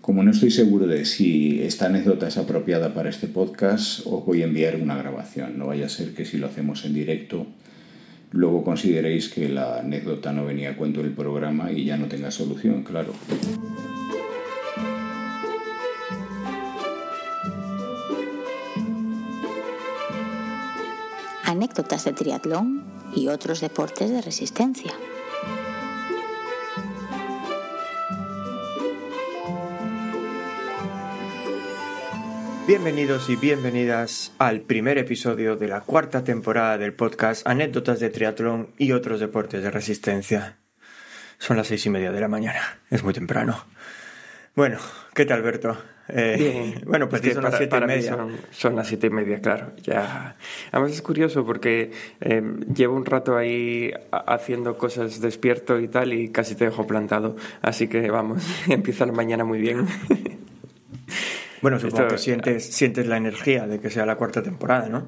Como no estoy seguro de si esta anécdota es apropiada para este podcast, os voy a enviar una grabación. No vaya a ser que si lo hacemos en directo, luego consideréis que la anécdota no venía a cuento del programa y ya no tenga solución, claro. Anécdotas de triatlón y otros deportes de resistencia. Bienvenidos y bienvenidas al primer episodio de la cuarta temporada del podcast Anécdotas de Triatlón y otros deportes de resistencia. Son las seis y media de la mañana, es muy temprano. Bueno, ¿qué tal, Alberto? Eh, Bien. Bueno, pues son las siete y media. Son, son las siete y media, claro. Ya. Además es curioso porque eh, llevo un rato ahí ha- haciendo cosas despierto y tal y casi te dejo plantado. Así que vamos, empieza la mañana muy bien. Bueno, supongo Esto- que sientes, sientes la energía de que sea la cuarta temporada, ¿no?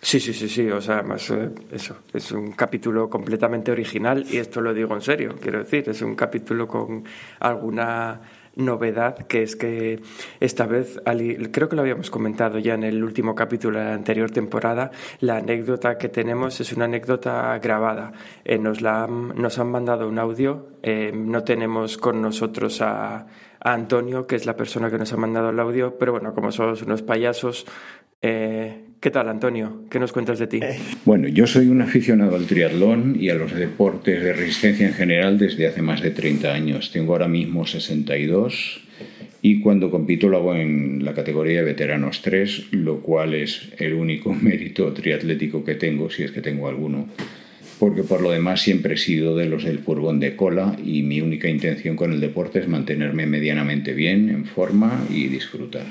Sí, sí, sí, sí. O sea, además eh, eso es un capítulo completamente original y esto lo digo en serio. Quiero decir, es un capítulo con alguna novedad que es que esta vez, Ali- creo que lo habíamos comentado ya en el último capítulo de la anterior temporada, la anécdota que tenemos es una anécdota grabada. Eh, nos, la han, nos han mandado un audio, eh, no tenemos con nosotros a, a Antonio, que es la persona que nos ha mandado el audio, pero bueno, como somos unos payasos, eh, ¿qué tal Antonio? ¿Qué nos cuentas de ti? Bueno, yo soy un aficionado al triatlón y a los deportes de resistencia en general desde hace más de 30 años. Tengo ahora mismo 62 y cuando compito lo hago en la categoría veteranos 3, lo cual es el único mérito triatlético que tengo, si es que tengo alguno. Porque por lo demás siempre he sido de los del furgón de cola y mi única intención con el deporte es mantenerme medianamente bien, en forma y disfrutar.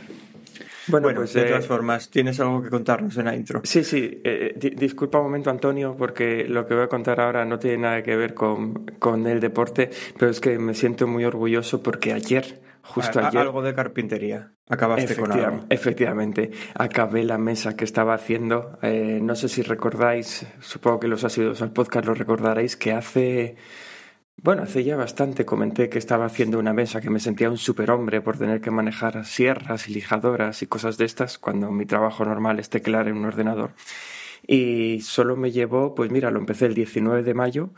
Bueno, Bueno, pues de eh, todas formas, tienes algo que contarnos en la intro. Sí, sí. eh, di- disculpa un momento, Antonio, porque lo que voy a contar ahora no tiene nada que ver con, con el deporte, pero es que me siento muy orgulloso porque ayer, justo A- a- ayer, Algo de carpintería. Acabaste con algo. Efectivamente, acabé la mesa que estaba haciendo. Eh, no sé si recordáis, supongo que los asiduos al podcast lo recordaréis, que hace, bueno, hace ya bastante comenté que estaba haciendo una mesa que me sentía un superhombre por tener que manejar sierras y lijadoras y cosas de estas, cuando mi trabajo normal es teclear en un ordenador. Y solo me llevó, pues mira, lo empecé el 19 de mayo.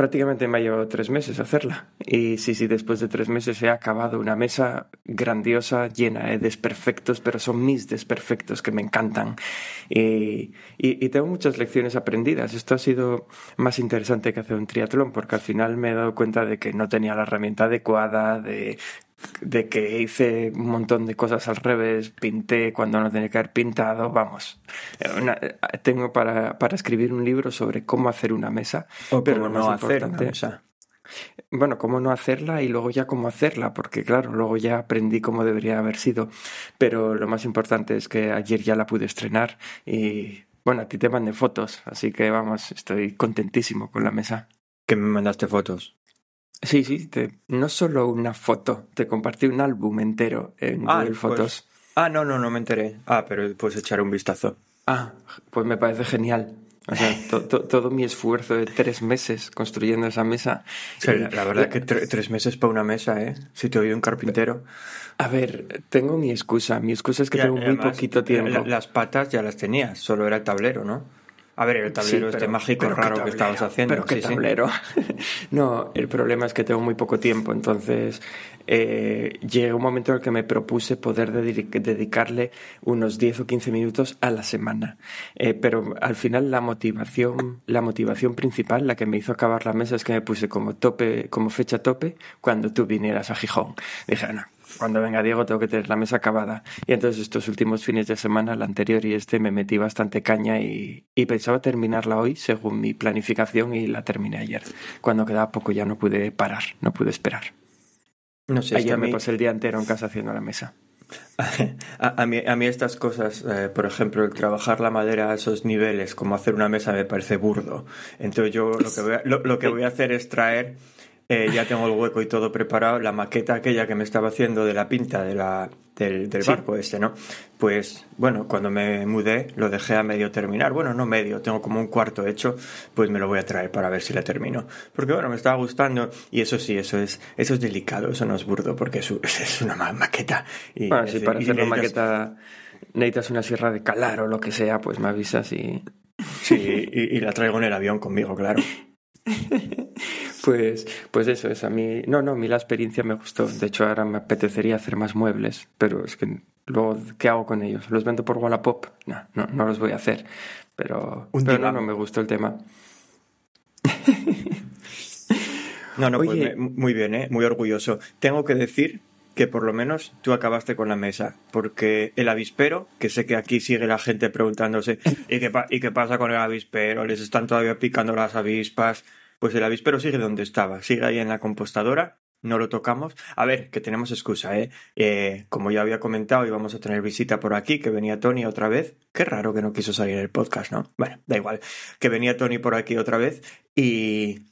Prácticamente me ha llevado tres meses hacerla. Y sí, sí, después de tres meses he acabado una mesa grandiosa, llena de desperfectos, pero son mis desperfectos que me encantan. Y- y tengo muchas lecciones aprendidas. Esto ha sido más interesante que hacer un triatlón, porque al final me he dado cuenta de que no tenía la herramienta adecuada, de de que hice un montón de cosas al revés, pinté cuando no tenía que haber pintado, vamos. Eh, una- eh, tengo para, para escribir un libro sobre cómo hacer una mesa. O pero cómo no hacer una mesa. Bueno, cómo no hacerla y luego ya cómo hacerla, porque claro, luego ya aprendí cómo debería haber sido. Pero lo más importante es que ayer ya la pude estrenar y bueno, a ti te mandé fotos, así que vamos, estoy contentísimo con la mesa. Que me mandaste fotos. Sí, sí, te- no solo una foto, te compartí un álbum entero en Ah, Google pues- Fotos. Ah, no, no, no me enteré. Ah, pero puedes echar un vistazo. Ah, pues me parece genial. O sea, to- to- todo mi esfuerzo de tres meses construyendo esa mesa. La, la verdad que tre- tres meses para una mesa, ¿eh? Si te oí un carpintero. A ver, tengo mi excusa. Mi excusa es que tengo muy además, poquito tiempo. la- las patas ya las tenías, solo era el tablero, ¿no? A ver, el tablero Sí, este pero- mágico pero raro que estabas haciendo. Pero qué sí, sí. tablero. no, el problema es que tengo muy poco tiempo. Entonces, eh, llegó un momento en el que me propuse poder dedi- dedicarle unos 10 o 15 minutos a la semana. Eh, pero al final la motivación, la motivación principal, la que me hizo acabar la mesa, es que me puse como tope, como fecha tope cuando tú vinieras a Gijón. Dije, no, cuando venga Diego tengo que tener la mesa acabada. Y entonces estos últimos fines de semana, el anterior y este, me metí bastante caña y, y pensaba terminarla hoy según mi planificación y la terminé ayer. Cuando quedaba poco ya no pude parar, no pude esperar. No sé, es que ayer me mí, pasé el día entero en casa haciendo la mesa. a, a mí, a mí estas cosas, eh, por ejemplo, el trabajar la madera a esos niveles, como hacer una mesa, me parece burdo. Entonces yo lo que voy a, lo, lo que voy a hacer es traer eh, ya tengo el hueco y todo preparado. La maqueta aquella que me estaba haciendo de la pinta de la, del, barco este, ¿no? Pues bueno, cuando me mudé lo dejé a medio terminar. Bueno, no medio, tengo como un cuarto hecho, pues me lo voy a traer para ver si la termino. Porque bueno, me estaba gustando y eso sí, eso es, eso es delicado, eso no es burdo porque es, es una maqueta. Y, bueno, para hacer la maqueta necesitas una sierra de calar o lo que sea, pues me avisas y... Sí, y la traigo en el avión conmigo, claro. Pues, pues eso es a mí. No, no, a mí la experiencia me gustó. De hecho, ahora me apetecería hacer más muebles, pero es que luego, ¿qué hago con ellos? ¿Los vendo por Wallapop? No, no, no los voy a hacer. Pero, pero no, no, me gustó el tema. no, no, pues muy bien, ¿eh? muy orgulloso. Tengo que decir que por lo menos tú acabaste con la mesa, porque el avispero, que sé que aquí sigue la gente preguntándose, ¿y qué, ¿y qué pasa con el avispero? ¿Les están todavía picando las avispas? Pues el avispero sigue donde estaba, sigue ahí en la compostadora, no lo tocamos. A ver, que tenemos excusa, ¿eh? ¿eh? Como ya había comentado, íbamos a tener visita por aquí, que venía Tony otra vez. Qué raro que no quiso salir el podcast, ¿no? Bueno, da igual. Que venía Tony por aquí otra vez y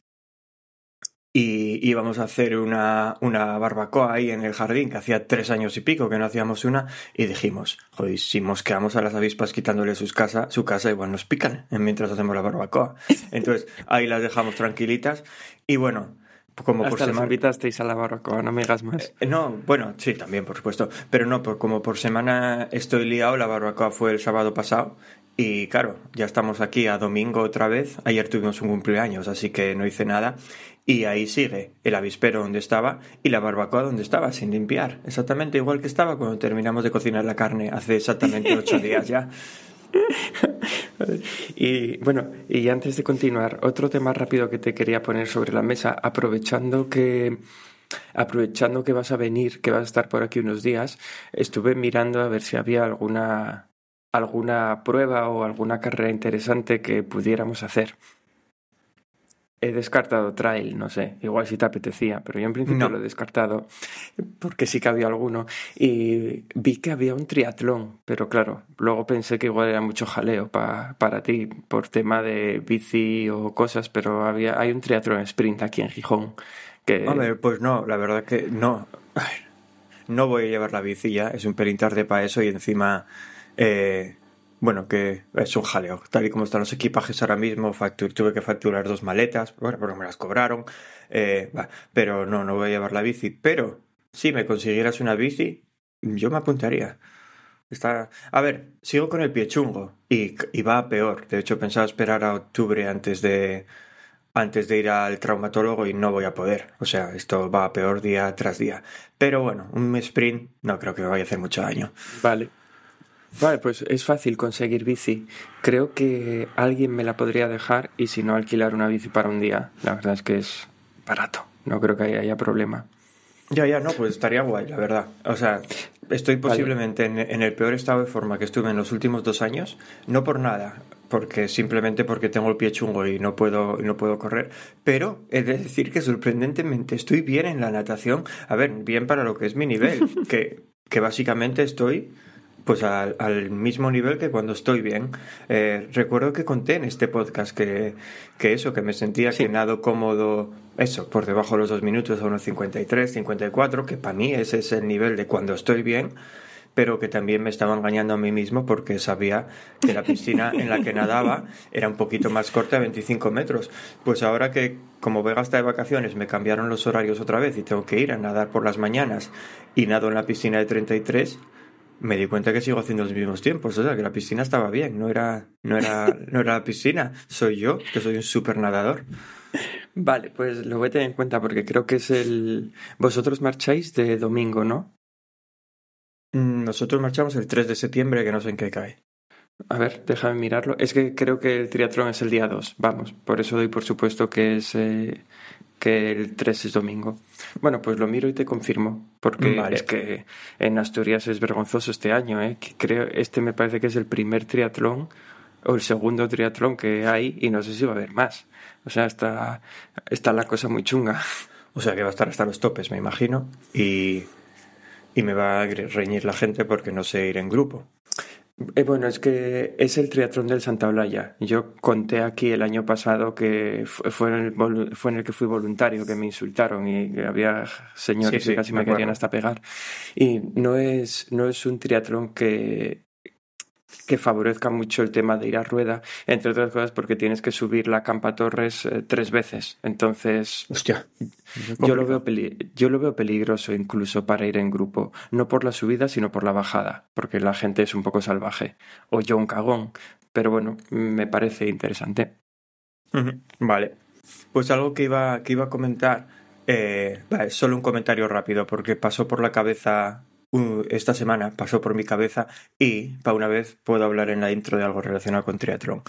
y íbamos a hacer una, una, barbacoa ahí en el jardín, que hacía tres años y pico que no hacíamos una, y dijimos, joder, si mosqueamos a las avispas quitándole sus casa, su casa, igual nos pican mientras hacemos la barbacoa. Entonces ahí las dejamos tranquilitas y bueno, como Hasta por semana. invitasteis a la barbacoa, no me digas más. Eh, no, bueno, sí, también, por supuesto. Pero no, por, como por semana estoy liado, la barbacoa fue el sábado pasado. Y claro, ya estamos aquí a domingo otra vez. Ayer tuvimos un cumpleaños, así que no hice nada. Y ahí sigue el avispero donde estaba y la barbacoa donde estaba, sin limpiar. Exactamente igual que estaba cuando terminamos de cocinar la carne hace exactamente ocho días ya. y bueno, y antes de continuar, otro tema rápido que te quería poner sobre la mesa, aprovechando que aprovechando que vas a venir, que vas a estar por aquí unos días, estuve mirando a ver si había alguna alguna prueba o alguna carrera interesante que pudiéramos hacer. He descartado trail, no sé, igual si te apetecía, pero yo en principio lo he descartado porque sí que había alguno. Y vi que había un triatlón, pero claro, luego pensé que igual era mucho jaleo para ti por tema de bici o cosas, pero había, hay un triatlón sprint aquí en Gijón. Que... pues no, la verdad que no. No voy a llevar la bici ya, es un pelín tarde para eso y encima. Eh, bueno, que es un jaleo. Tal y como están los equipajes ahora mismo, tuve que facturar dos maletas, bueno, pero me las cobraron. Eh, pero no, no voy a llevar la bici. Pero si me consiguieras una bici, yo me apuntaría. Está... A ver, sigo con el pie chungo y, va a peor. De hecho, pensaba esperar a octubre antes de, antes de ir al traumatólogo y no voy a poder. O sea, esto va a peor día tras día. Pero bueno, un sprint no creo que me vaya a hacer mucho daño. Vale. Vale, pues es fácil conseguir bici. Creo que alguien me la podría dejar y si no alquilar una bici para un día. La verdad es que es barato. No creo que haya problema. Ya, ya, no, pues estaría guay, la verdad. O sea, estoy posiblemente en, el peor estado de forma que estuve en los últimos dos años, no por nada, porque simplemente porque tengo el pie chungo y no puedo, no puedo correr, pero he de decir que sorprendentemente estoy bien en la natación, a ver, bien para lo que es mi nivel, que, que básicamente estoy pues al, mismo nivel que cuando estoy bien. Eh, recuerdo que conté en este podcast que, que eso, que me sentía que nado cómodo, eso, por debajo de los dos minutos a unos 53, 54, que para mí ese es el nivel de cuando estoy bien pero que también me estaba engañando a mí mismo porque sabía que la piscina en la que nadaba era un poquito más corta, 25 metros. Pues ahora que como Vega está de vacaciones me cambiaron los horarios otra vez y tengo que ir a nadar por las mañanas y nado en la piscina de 33, me di cuenta que sigo haciendo los mismos tiempos, o sea, que la piscina estaba bien, no era, no era, no era la piscina, soy yo, que soy un super nadador. Vale, pues lo voy a tener en cuenta porque creo que es el... Vosotros marcháis de domingo, ¿no? Mm, nosotros marchamos el 3 de septiembre, que no sé en qué cae. A ver, déjame mirarlo. Es que creo que el triatlón es el día 2, vamos, por eso doy por supuesto que es eh, que el 3 es domingo. Bueno, pues lo miro y te confirmo, porque es que en Asturias es vergonzoso este año, ¿eh? creo este me parece que es el primer triatlón o el segundo triatlón que hay y no sé si va a haber más. O sea, está, está la cosa muy chunga. O sea que va a estar hasta los topes, me imagino, y, y me va a reñir la gente porque no sé ir en grupo. Eh, bueno, es que es el triatlón del Santa Olaya. Yo conté aquí el año pasado que fue, en, el, fue en el que fui voluntario, que me insultaron y había señores que casi me, querían hasta pegar. Y no es, no es un triatlón que, que favorezca mucho el tema de ir a rueda, entre otras cosas porque tienes que subir la Campa Torres eh, tres veces. Entonces, hostia, yo lo, veo yo lo veo peligroso incluso para ir en grupo, no por la subida, sino por la bajada, porque la gente es un poco salvaje, o yo un cagón, pero bueno, me parece interesante. Vale, pues algo que iba, que iba a comentar, eh, solo un comentario rápido, porque pasó por la cabeza esta semana pasó por mi cabeza y, para una vez, puedo hablar en la intro de algo relacionado con triatlón.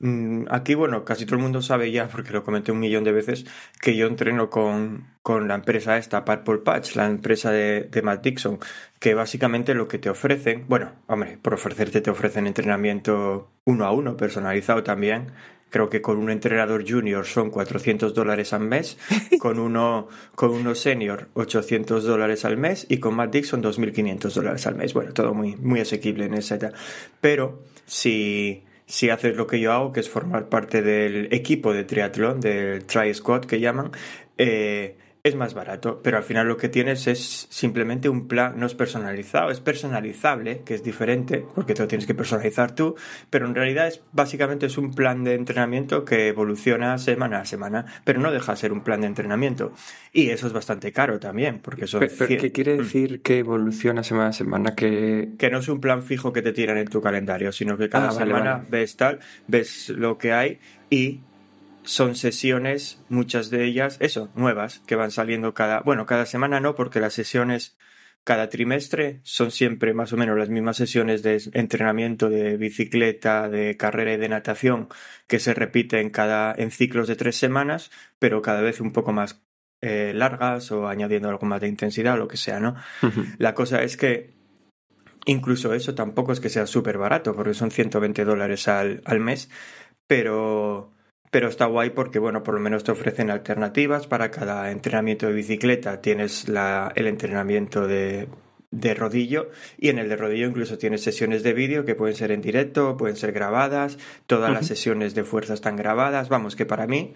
Mm, aquí, bueno, casi todo el mundo sabe ya, porque lo comenté un millón de veces, que yo entreno con, con la empresa esta, Purple Patch, la empresa de, de, Matt Dixon, que básicamente lo que te ofrecen, bueno, hombre, por ofrecerte te ofrecen entrenamiento uno a uno, personalizado también, creo que con un entrenador junior son 400 dólares al mes, con uno, con uno senior 800 dólares al mes y con Matt Dixon 2.500 dólares al mes. Bueno, todo muy, muy asequible en esa edad. Pero si, si haces lo que yo hago, que es formar parte del equipo de triatlón, del Tri Squad que llaman, eh, es más barato, pero al final lo que tienes es simplemente un plan, no es personalizado, es personalizable, que es diferente, porque te lo tienes que personalizar tú, pero en realidad es básicamente es un plan de entrenamiento que evoluciona semana a semana, pero no deja de ser un plan de entrenamiento. Y eso es bastante caro también, porque eso... ¿Qué quiere mm. decir que evoluciona semana a semana? Que... que no es un plan fijo que te tiran en tu calendario, sino que cada ah, semana ves tal, ves lo que hay y son sesiones, muchas de ellas, eso, nuevas, que van saliendo cada, bueno, cada semana no, porque las sesiones cada trimestre son siempre más o menos las mismas sesiones de entrenamiento de bicicleta, de carrera y de natación que se repiten cada en ciclos de tres semanas, pero cada vez un poco más eh, largas o añadiendo algo más de intensidad o lo que sea, ¿no? La cosa es que incluso eso tampoco es que sea súper barato, porque son 120 dólares al, al mes, pero pero está guay porque, bueno, por lo menos te ofrecen alternativas para cada entrenamiento de bicicleta. Tienes la, el entrenamiento de, de rodillo y en el de rodillo incluso tienes sesiones de vídeo que pueden ser en directo, pueden ser grabadas, todas las sesiones de fuerza están grabadas. Vamos, que para mí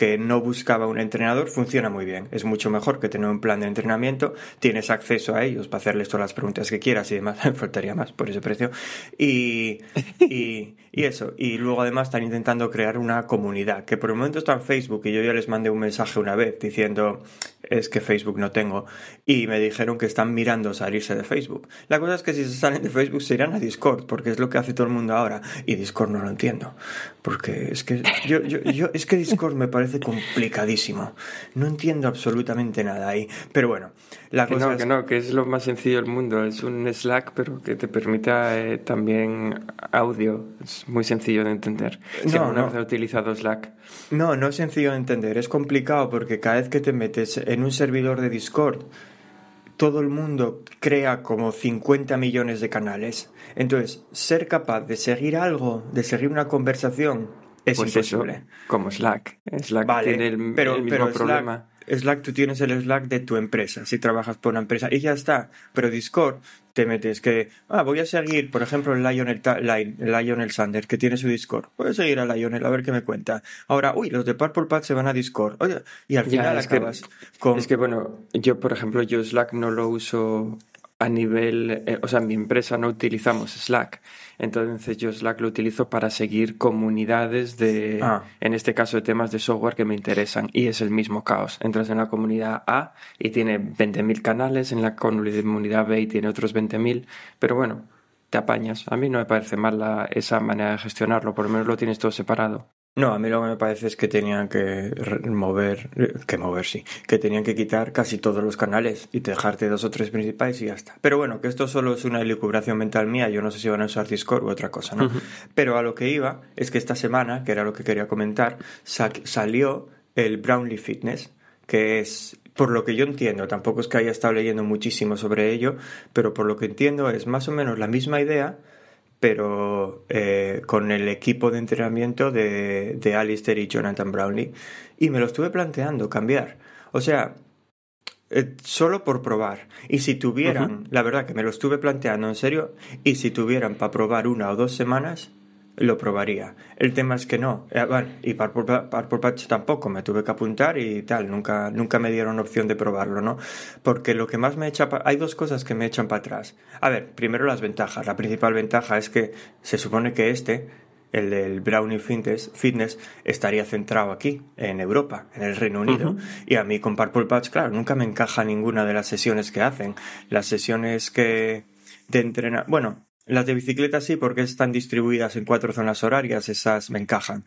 que no buscaba un entrenador funciona muy bien. Es mucho mejor que tener un plan de entrenamiento. Tienes acceso a ellos para hacerles todas las preguntas que quieras y demás. faltaría más por ese precio. Y, y, y, eso. Y luego además están intentando crear una comunidad que por el momento está en Facebook y yo ya les mandé un mensaje una vez diciendo es que Facebook no tengo. Y me dijeron que están mirando salirse de Facebook. La cosa es que si se salen de Facebook se irán a Discord porque es lo que hace todo el mundo ahora. Y Discord no lo entiendo. Porque es que yo, yo, yo es que Discord me parece complicadísimo. No entiendo absolutamente nada ahí. Pero bueno, la que cosa no, que no, que es lo más sencillo del mundo. Es un Slack, pero que te permita eh, también audio. Es muy sencillo de entender. no, no. he utilizado Slack. No, no es sencillo de entender. Es complicado porque cada vez que te metes en un servidor de Discord, todo el mundo crea como 50 millones de canales. Entonces, ser capaz de seguir algo, de seguir una conversación es pues imposible. como Slack. Slack tiene el, pero, mismo problema. Slack, tú tienes el Slack de tu empresa, si trabajas por una empresa, y ya está. Pero Discord te metes que, ah, voy a seguir, por ejemplo, el Lionel, Lionel Sander, que tiene su Discord. Voy a seguir a Lionel, a ver qué me cuenta. Ahora, uy, los de Purple Patch se van a Discord. Oye, y al final acabas con... Es que, bueno, yo, por ejemplo, yo Slack no lo uso a nivel, eh, o sea, en mi empresa no utilizamos Slack. Entonces yo Slack lo utilizo para seguir comunidades de, ah. en este caso, de temas de software que me interesan. Y es el mismo caos. Entras en la comunidad A y tiene 20.000 canales, en la comunidad B y tiene otros 20.000. Pero bueno, te apañas. A mí no me parece mal esa manera de gestionarlo. Por lo menos lo tienes todo separado. No, a mí lo que me parece es que tenían que mover, que mover sí, que tenían que quitar casi todos los canales y dejarte dos o tres principales y ya está. Pero bueno, que esto solo es una elucubración mental mía, yo no sé si van a usar Discord u otra cosa, ¿no? Pero a lo que iba es que esta semana, que era lo que quería comentar, salió el Brownlee Fitness, que es, por lo que yo entiendo, tampoco es que haya estado leyendo muchísimo sobre ello, pero por lo que entiendo es más o menos la misma idea, pero eh, con el equipo de entrenamiento de, de Alistair y Jonathan Brownlee. Y me lo estuve planteando cambiar. O sea, eh, solo por probar. Y si tuvieran, la verdad que me lo estuve planteando en serio, y si tuvieran para probar una o dos semanas, lo probaría. El tema es que no. Eh, bueno, y Purple, Patch tampoco, me tuve que apuntar y tal, nunca, nunca me dieron opción de probarlo, ¿no? Porque lo que más me echa... Hay dos cosas que me echan para atrás. A ver, primero las ventajas. La principal ventaja es que se supone que este el del Brownie Fitness, Fitness estaría centrado aquí, en Europa, en el Reino Unido. Y a mí con Purple Patch, claro, nunca me encaja ninguna de las sesiones que hacen. Las sesiones que de entrenar, bueno, las de bicicleta sí, porque están distribuidas en cuatro zonas horarias, esas me encajan.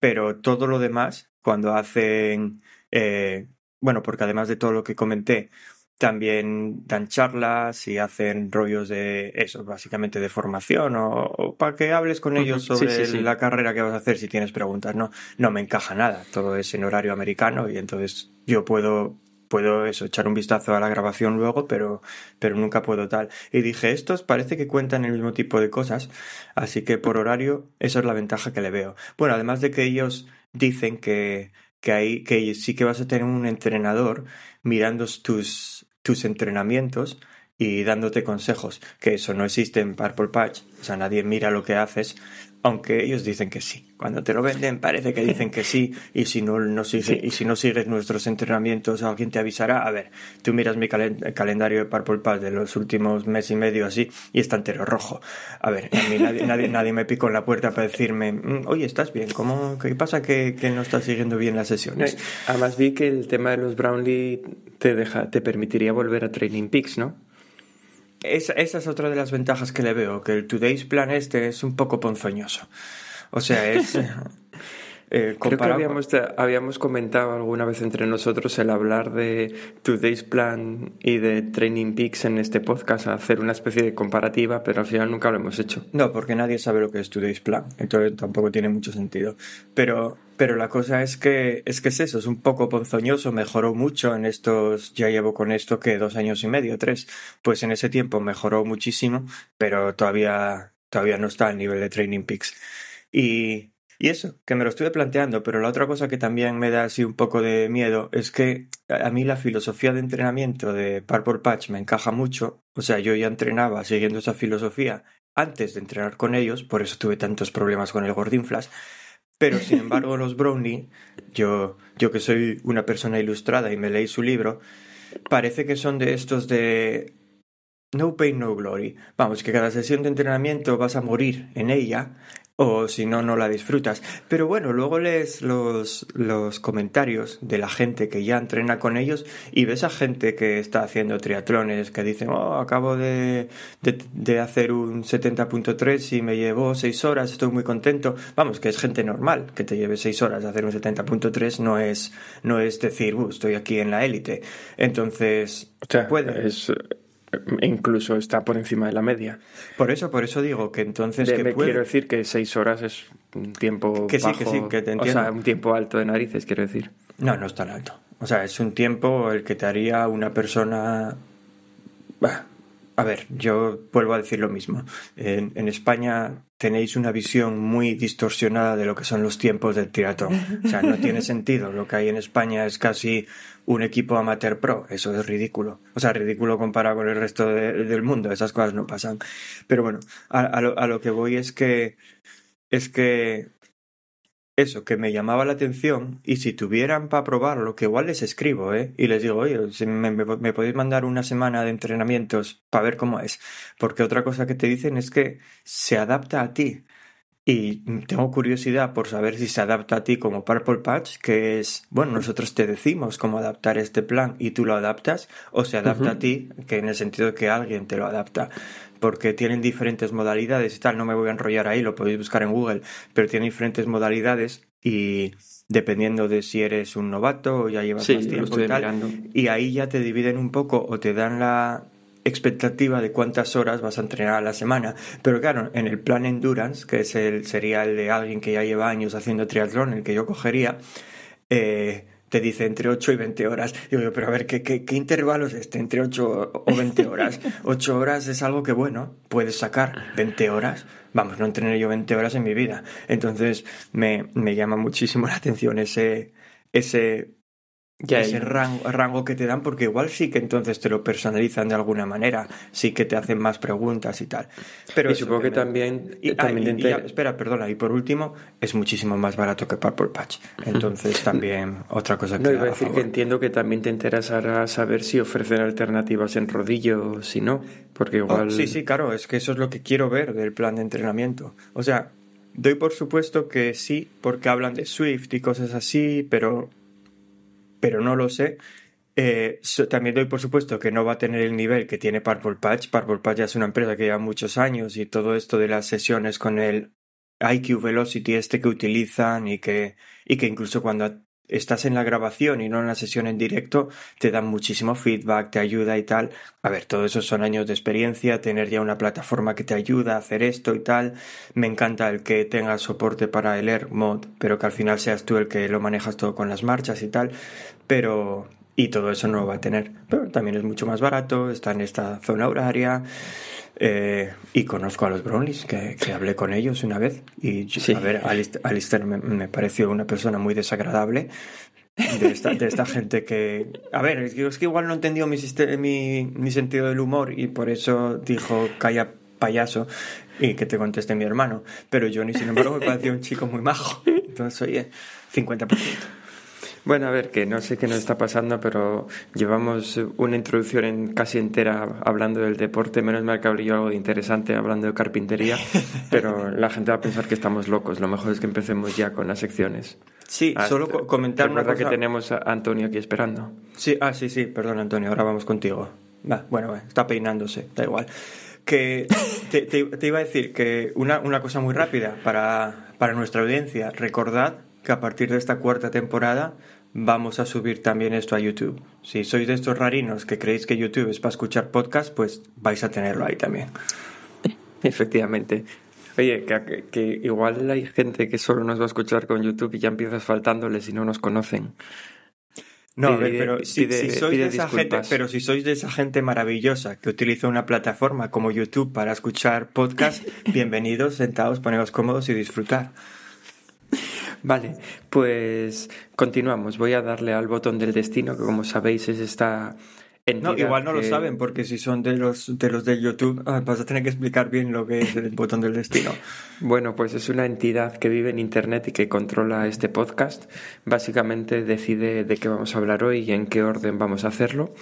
Pero todo lo demás, cuando hacen, eh, bueno, porque además de todo lo que comenté, también dan charlas y hacen rollos de eso, básicamente de formación o, para que hables con ellos sobre la carrera que vas a hacer si tienes preguntas. No, no me encaja nada. Todo es en horario americano y entonces yo puedo puedo eso, echar un vistazo a la grabación luego, pero, pero nunca puedo tal. Y dije, estos parece que cuentan el mismo tipo de cosas, así que por horario, esa es la ventaja que le veo. Bueno, además de que ellos dicen que, que, hay, que sí que vas a tener un entrenador mirando tus, tus entrenamientos y dándote consejos, que eso no existe en Purple Patch, o sea, nadie mira lo que haces, aunque ellos dicen que sí. Cuando te lo venden parece que dicen que sí y si no, no sigue, y si no sigues nuestros entrenamientos alguien te avisará. A ver, tú miras mi calendario de Purple Pass de los últimos mes y medio así y está entero rojo. A ver, a mí nadie, nadie, me picó en la puerta para decirme, mm, oye, ¿estás bien? ¿Cómo, ¿Qué pasa que, que no estás siguiendo bien las sesiones? Además vi que el tema de los Brownlee te, deja, te permitiría volver a Training Peaks, ¿no? Esa, es otra de las ventajas que le veo, que el Today's Plan este es un poco ponzoñoso. O sea, es... Eh, Creo que habíamos, habíamos comentado alguna vez entre nosotros el hablar de Today's Plan y de Training Peaks en este podcast, hacer una especie de comparativa, pero al final nunca lo hemos hecho. No, porque nadie sabe lo que es Today's Plan, entonces tampoco tiene mucho sentido. Pero, pero la cosa es que, es que es eso, es un poco ponzoñoso, mejoró mucho en estos, ya llevo con esto que dos años y medio, tres, pues en ese tiempo mejoró muchísimo, pero todavía, todavía no está al nivel de Training Peaks. Y, y eso, que me lo estuve planteando, pero la otra cosa que también me da así un poco de miedo es que a mí la filosofía de entrenamiento de Purple Patch me encaja mucho. O sea, yo ya entrenaba siguiendo esa filosofía antes de entrenar con ellos, por eso tuve tantos problemas con el Gordinflas. Pero sin embargo, los Brownie, yo, yo que soy una persona ilustrada y me leí su libro, parece que son de estos de No Pain, No Glory. Vamos, que cada sesión de entrenamiento vas a morir en ella o si no, no la disfrutas. Pero bueno, luego lees los, los comentarios de la gente que ya entrena con ellos y ves a gente que está haciendo triatlones que dicen, oh, acabo de, de, hacer un 70.3 y me llevó 6 horas, estoy muy contento. Vamos, que es gente normal, que te lleve 6 horas a hacer un 70.3 no es, no es decir, uh, estoy aquí en la élite. Entonces, puede. Es incluso está por encima de la media. Por eso, por eso digo que entonces... que Quiero decir que seis horas es un tiempo que sí, que sí, que te entiendo. O sea, un tiempo alto de narices, quiero decir. No, no es tan alto. O sea, es un tiempo el que te haría una persona... A ver, yo vuelvo a decir lo mismo. En, en, España tenéis una visión muy distorsionada de lo que son los tiempos del triatlón. O sea, no tiene sentido. Lo que hay en España es casi un equipo amateur pro. Eso es ridículo. O sea, ridículo comparado con el resto del mundo. Esas cosas no pasan. Pero bueno, a, lo, a lo que voy es que es que eso, que me llamaba la atención y si tuvieran para probarlo, que igual les escribo, ¿eh? Y les digo, oye, me, me, podéis mandar una semana de entrenamientos para ver cómo es. Porque otra cosa que te dicen es que se adapta a ti. Y tengo curiosidad por saber si se adapta a ti como Purple Patch, que es, bueno, nosotros te decimos cómo adaptar este plan y tú lo adaptas, o se adapta a ti, que en el sentido de que alguien te lo adapta porque tienen diferentes modalidades y tal, no me voy a enrollar ahí, lo podéis buscar en Google, pero tienen diferentes modalidades y dependiendo de si eres un novato o ya llevas más tiempo y tal, y ahí ya te dividen un poco o te dan la expectativa de cuántas horas vas a entrenar a la semana. Pero claro, en el plan Endurance, que es el, sería el de alguien que ya lleva años haciendo triatlón, el que yo cogería, eh, te dice entre 8 y 20 horas. Digo yo, pero a ver, ¿qué, qué, qué intervalo es este? ¿Entre 8 o 20 horas? 8 horas es algo que, bueno, puedes sacar. 20 horas, vamos, no entrené yo 20 horas en mi vida. Entonces me, me llama muchísimo la atención ese, ese ese rango, que te dan, porque igual sí que entonces te lo personalizan de alguna manera, sí que te hacen más preguntas y tal. Pero y supongo que, también, también espera, perdona, y por último, es muchísimo más barato que Purple Patch. Entonces también otra cosa que... No, iba a decir que entiendo que también te interesará saber si ofrecen alternativas en rodillo o si no, porque oh, igual... sí, sí, claro, es que eso es lo que quiero ver del plan de entrenamiento. O sea, doy por supuesto que sí, porque hablan de Swift y cosas así, pero pero no lo sé. Eh, también doy por supuesto que no va a tener el nivel que tiene Purple Patch. Purple Patch ya es una empresa que lleva muchos años y todo esto de las sesiones con el IQ Velocity este que utilizan y que, y que incluso cuando estás en la grabación y no en la sesión en directo, te dan muchísimo feedback, te ayuda y tal. A ver, todo eso son años de experiencia, tener ya una plataforma que te ayuda a hacer esto y tal. Me encanta el que tenga soporte para el Air Mod, pero que al final seas tú el que lo manejas todo con las marchas y tal. Pero, y todo eso no lo va a tener. Pero también es mucho más barato, está en esta zona horaria. Eh, y conozco a los Brownlees, que, hablé con ellos una vez. Y a ver, Alistair, me, pareció una persona muy desagradable. De esta, de esta gente que. A ver, es que, igual no entendió mi, mi, mi sentido del humor y por eso dijo calla payaso y que te conteste mi hermano. Pero Johnny, sin embargo, me pareció un chico muy majo. Entonces, oye, 50%. Bueno, a ver, que no sé qué nos está pasando, pero llevamos una introducción en casi entera hablando del deporte. Menos mal que hablé algo de interesante hablando de carpintería, pero la gente va a pensar que estamos locos. Lo mejor es que empecemos ya con las secciones. Sí, ah, solo comentar una cosa. que tenemos a Antonio aquí esperando. Sí, ah, sí, sí, perdón, Antonio, ahora vamos contigo. Va, bueno, está peinándose, da igual. Que te, te, iba a decir que una, una cosa muy rápida para, para nuestra audiencia. Recordad que a partir de esta cuarta temporada vamos a subir también esto a YouTube. Si sois de estos rarinos que creéis que YouTube es para escuchar podcast, pues vais a tenerlo ahí también. Efectivamente. Oye, que, igual hay gente que solo nos va a escuchar con YouTube y ya empiezas faltándoles y no nos conocen. No, pero si, sois de esa gente, pero si sois de esa gente maravillosa que utiliza una plataforma como YouTube para escuchar podcast, bienvenidos, sentados, poneos cómodos y disfrutar. Vale, pues continuamos. Voy a darle al botón del destino, que como sabéis es esta no, igual no lo saben, porque si son de los de los de YouTube, ah, vas a tener que explicar bien lo que es el botón del destino. Bueno, pues es una entidad que vive en Internet y que controla este podcast. Básicamente decide de qué vamos a hablar hoy y en qué orden vamos a hacerlo.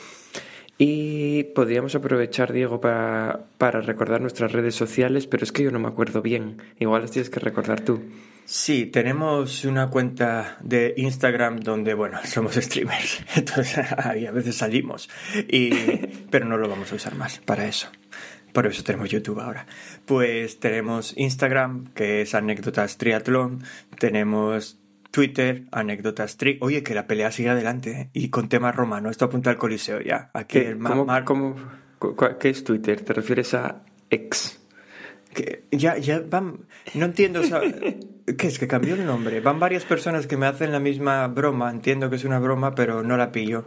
Y podríamos aprovechar, Diego, para, para recordar nuestras redes sociales, pero es que yo no me acuerdo bien. Igual las tienes que recordar tú. Sí, tenemos una cuenta de Instagram donde, bueno, somos streamers, entonces ahí a veces salimos, y, pero no lo vamos a usar más para eso. Por eso tenemos YouTube ahora. Pues tenemos Instagram, que es anécdotas triatlón, tenemos Twitter, anécdotas tri. Oye, que la pelea sigue adelante, ¿eh? y con temas romanos, esto apunta al Coliseo ya. Aquí ¿Qué, el ¿Qué es Twitter? ¿Te refieres a ex? Que ya, ya van. No entiendo. O ¿Qué es? Que cambió el nombre. Van varias personas que me hacen la misma broma. Entiendo que es una broma, pero no la pillo.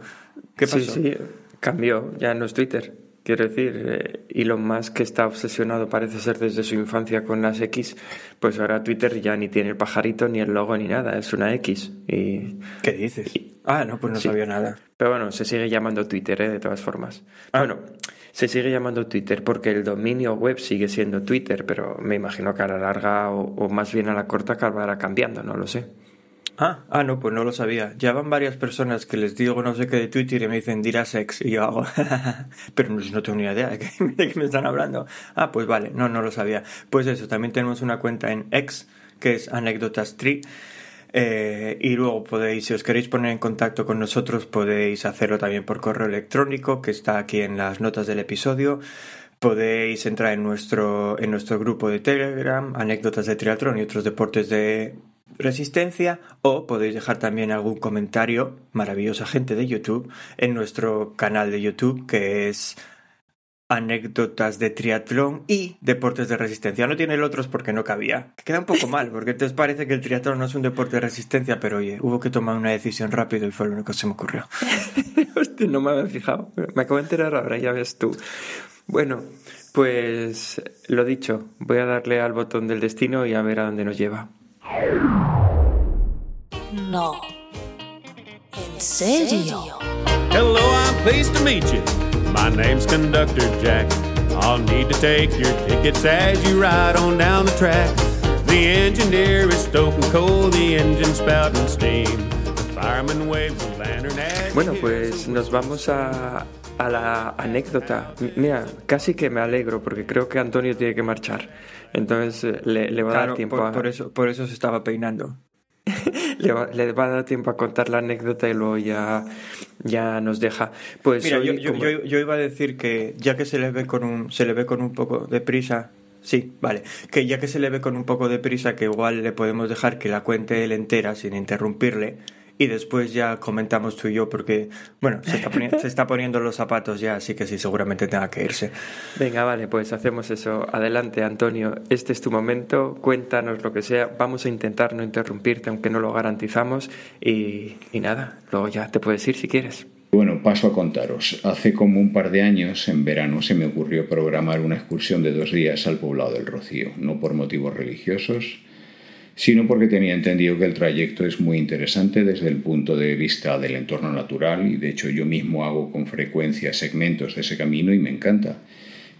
¿Qué pasó? Sí, sí, cambió. Ya no es Twitter. Quiero decir, eh, Elon Musk, que está obsesionado, parece ser desde su infancia con las X, pues ahora Twitter ya ni tiene el pajarito, ni el logo, ni nada. Es una X. Y... ¿Qué dices? ah, no, pues no sabía nada. Pero bueno, se sigue llamando Twitter, ¿eh? de todas formas. Ah. Bueno, se sigue llamando Twitter porque el dominio web sigue siendo Twitter, pero me imagino que a la larga o, más bien a la corta acabará cambiando, no lo sé. Ah, ah, no, pues no lo sabía. Ya van varias personas que les digo no sé qué de Twitter y me dicen dirás ex y yo hago, pero no, tengo ni idea de qué, me están hablando. Ah, pues vale, no, no lo sabía. Pues eso, también tenemos una cuenta en X que es anécdotas tree eh, y luego podéis, si os queréis poner en contacto con nosotros, podéis hacerlo también por correo electrónico, que está aquí en las notas del episodio. Podéis entrar en nuestro, en nuestro grupo de Telegram, anécdotas de triatlón y otros deportes de resistencia, o podéis dejar también algún comentario, maravillosa gente de YouTube, en nuestro canal de YouTube, que es anécdotas de triatlón y deportes de resistencia. No tiene el otros porque no cabía. Queda un poco mal, porque entonces parece que el triatlón no es un deporte de resistencia, pero oye, hubo que tomar una decisión rápido y fue lo único que se me ocurrió. Hostia, no me había fijado. Me acabo de enterar ahora, ya ves tú. Bueno, pues lo dicho, voy a darle al botón del destino y a ver a dónde nos lleva. No. En ¿En serio? Hello, I'm pleased to meet you. My name's Conductor Jack. I'll need to take your tickets as you ride on down the track. The engineer is stoking coal, the engine spouting steam. The fireman waves a lantern as Bueno, pues nos vamos a, a la anécdota. Mira, casi que me alegro porque creo que Antonio tiene que marchar. Entonces le, le va a Claro, dar tiempo por, a... por eso, por eso se estaba peinando. le, va, le va a dar tiempo a contar la anécdota y luego ya, ya nos deja. Pues Mira, hoy, yo, como- yo- yo iba a decir que ya que se le ve con un, se le ve con un poco de prisa, sí, vale, que ya que se le ve con un poco de prisa, que igual le podemos dejar que la cuente él entera sin interrumpirle y después ya comentamos tú y yo porque, bueno, se está, poni- se está poniendo los zapatos ya, así que sí, seguramente tenga que irse. Venga, vale, pues hacemos eso. Adelante, Antonio. Este es tu momento. Cuéntanos lo que sea. Vamos a intentar no interrumpirte, aunque no lo garantizamos. Y, y nada, luego ya te puedes ir si quieres. Bueno, paso a contaros. Hace como un par de años, en verano, se me ocurrió programar una excursión de dos días al poblado del Rocío, no por motivos religiosos, sino porque tenía entendido que el trayecto es muy interesante desde el punto de vista del entorno natural y de hecho yo mismo hago con frecuencia segmentos de ese camino y me encanta.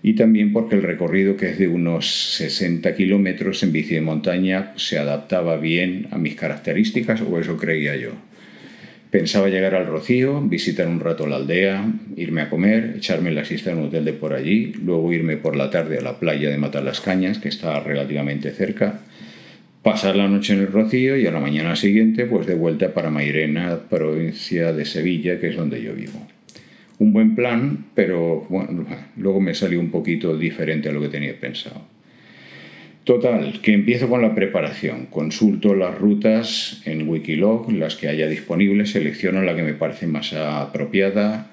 Y también porque el recorrido, que es de unos 60 kilómetros en bici de montaña, se adaptaba bien a mis características, o eso creía yo. Pensaba llegar al Rocío, visitar un rato la aldea, irme a comer, echarme la siesta en un hotel de por allí, luego irme por la tarde a la playa de Matar las Cañas, que está relativamente cerca, pasar la noche en el Rocío y a la mañana siguiente pues de vuelta para Mairena, provincia de Sevilla, que es donde yo vivo. Un buen plan, pero luego me salió un poquito diferente a lo que tenía pensado. Total, que empiezo con la preparación. Consulto las rutas en Wikilog, las que haya disponibles, selecciono la que me parece más apropiada,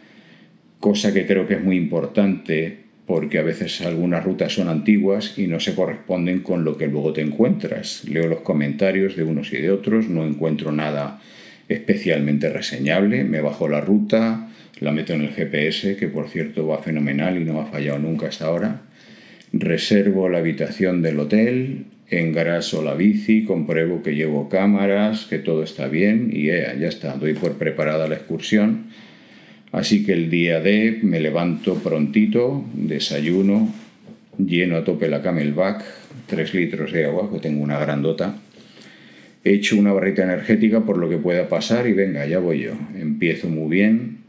cosa que creo que es muy importante porque a veces algunas rutas son antiguas y no se corresponden con lo que luego te encuentras. Leo los comentarios de unos y de otros, no encuentro nada especialmente reseñable, me bajo la ruta, la meto en el GPS, que por cierto va fenomenal y no ha fallado nunca hasta ahora reservo la habitación del hotel, engraso la bici, compruebo que llevo cámaras, que todo está bien y ya está, doy por preparada la excursión. Así que el día D me levanto prontito, desayuno, lleno a tope la camelback, 3 litros de agua, que tengo una grandota, echo una barrita energética por lo que pueda pasar y venga, ya voy yo. Empiezo muy bien,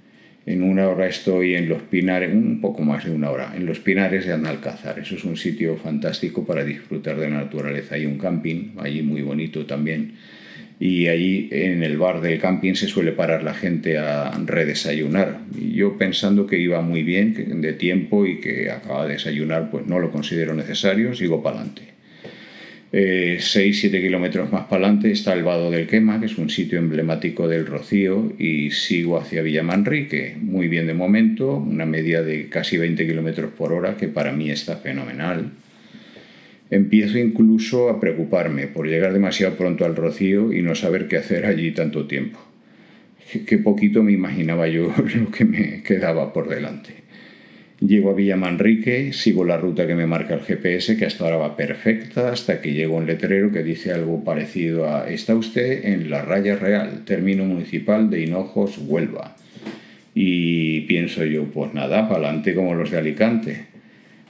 en una hora estoy en los Pinares, un poco más de una hora, en los Pinares de Analcázar. Eso es un sitio fantástico para disfrutar de la naturaleza. Hay un camping, allí muy bonito también. Y allí en el bar del camping se suele parar la gente a redesayunar. Yo pensando que iba muy bien de tiempo y que acaba de desayunar, pues no lo considero necesario, sigo para adelante. 6-7 kilómetros más para adelante está el Vado del Quema, que es un sitio emblemático del Rocío, y sigo hacia Villamanrique, muy bien de momento, una media de casi 20 kilómetros por hora, que para mí está fenomenal. Empiezo incluso a preocuparme por llegar demasiado pronto al Rocío y no saber qué hacer allí tanto tiempo. Qué poquito me imaginaba yo lo que me quedaba por delante. Llego a Villamanrique, sigo la ruta que me marca el GPS, que hasta ahora va perfecta, hasta que llego a un letrero que dice algo parecido a Está usted en la raya real, término municipal de Hinojos, Huelva. Y pienso yo, pues nada, para adelante como los de Alicante.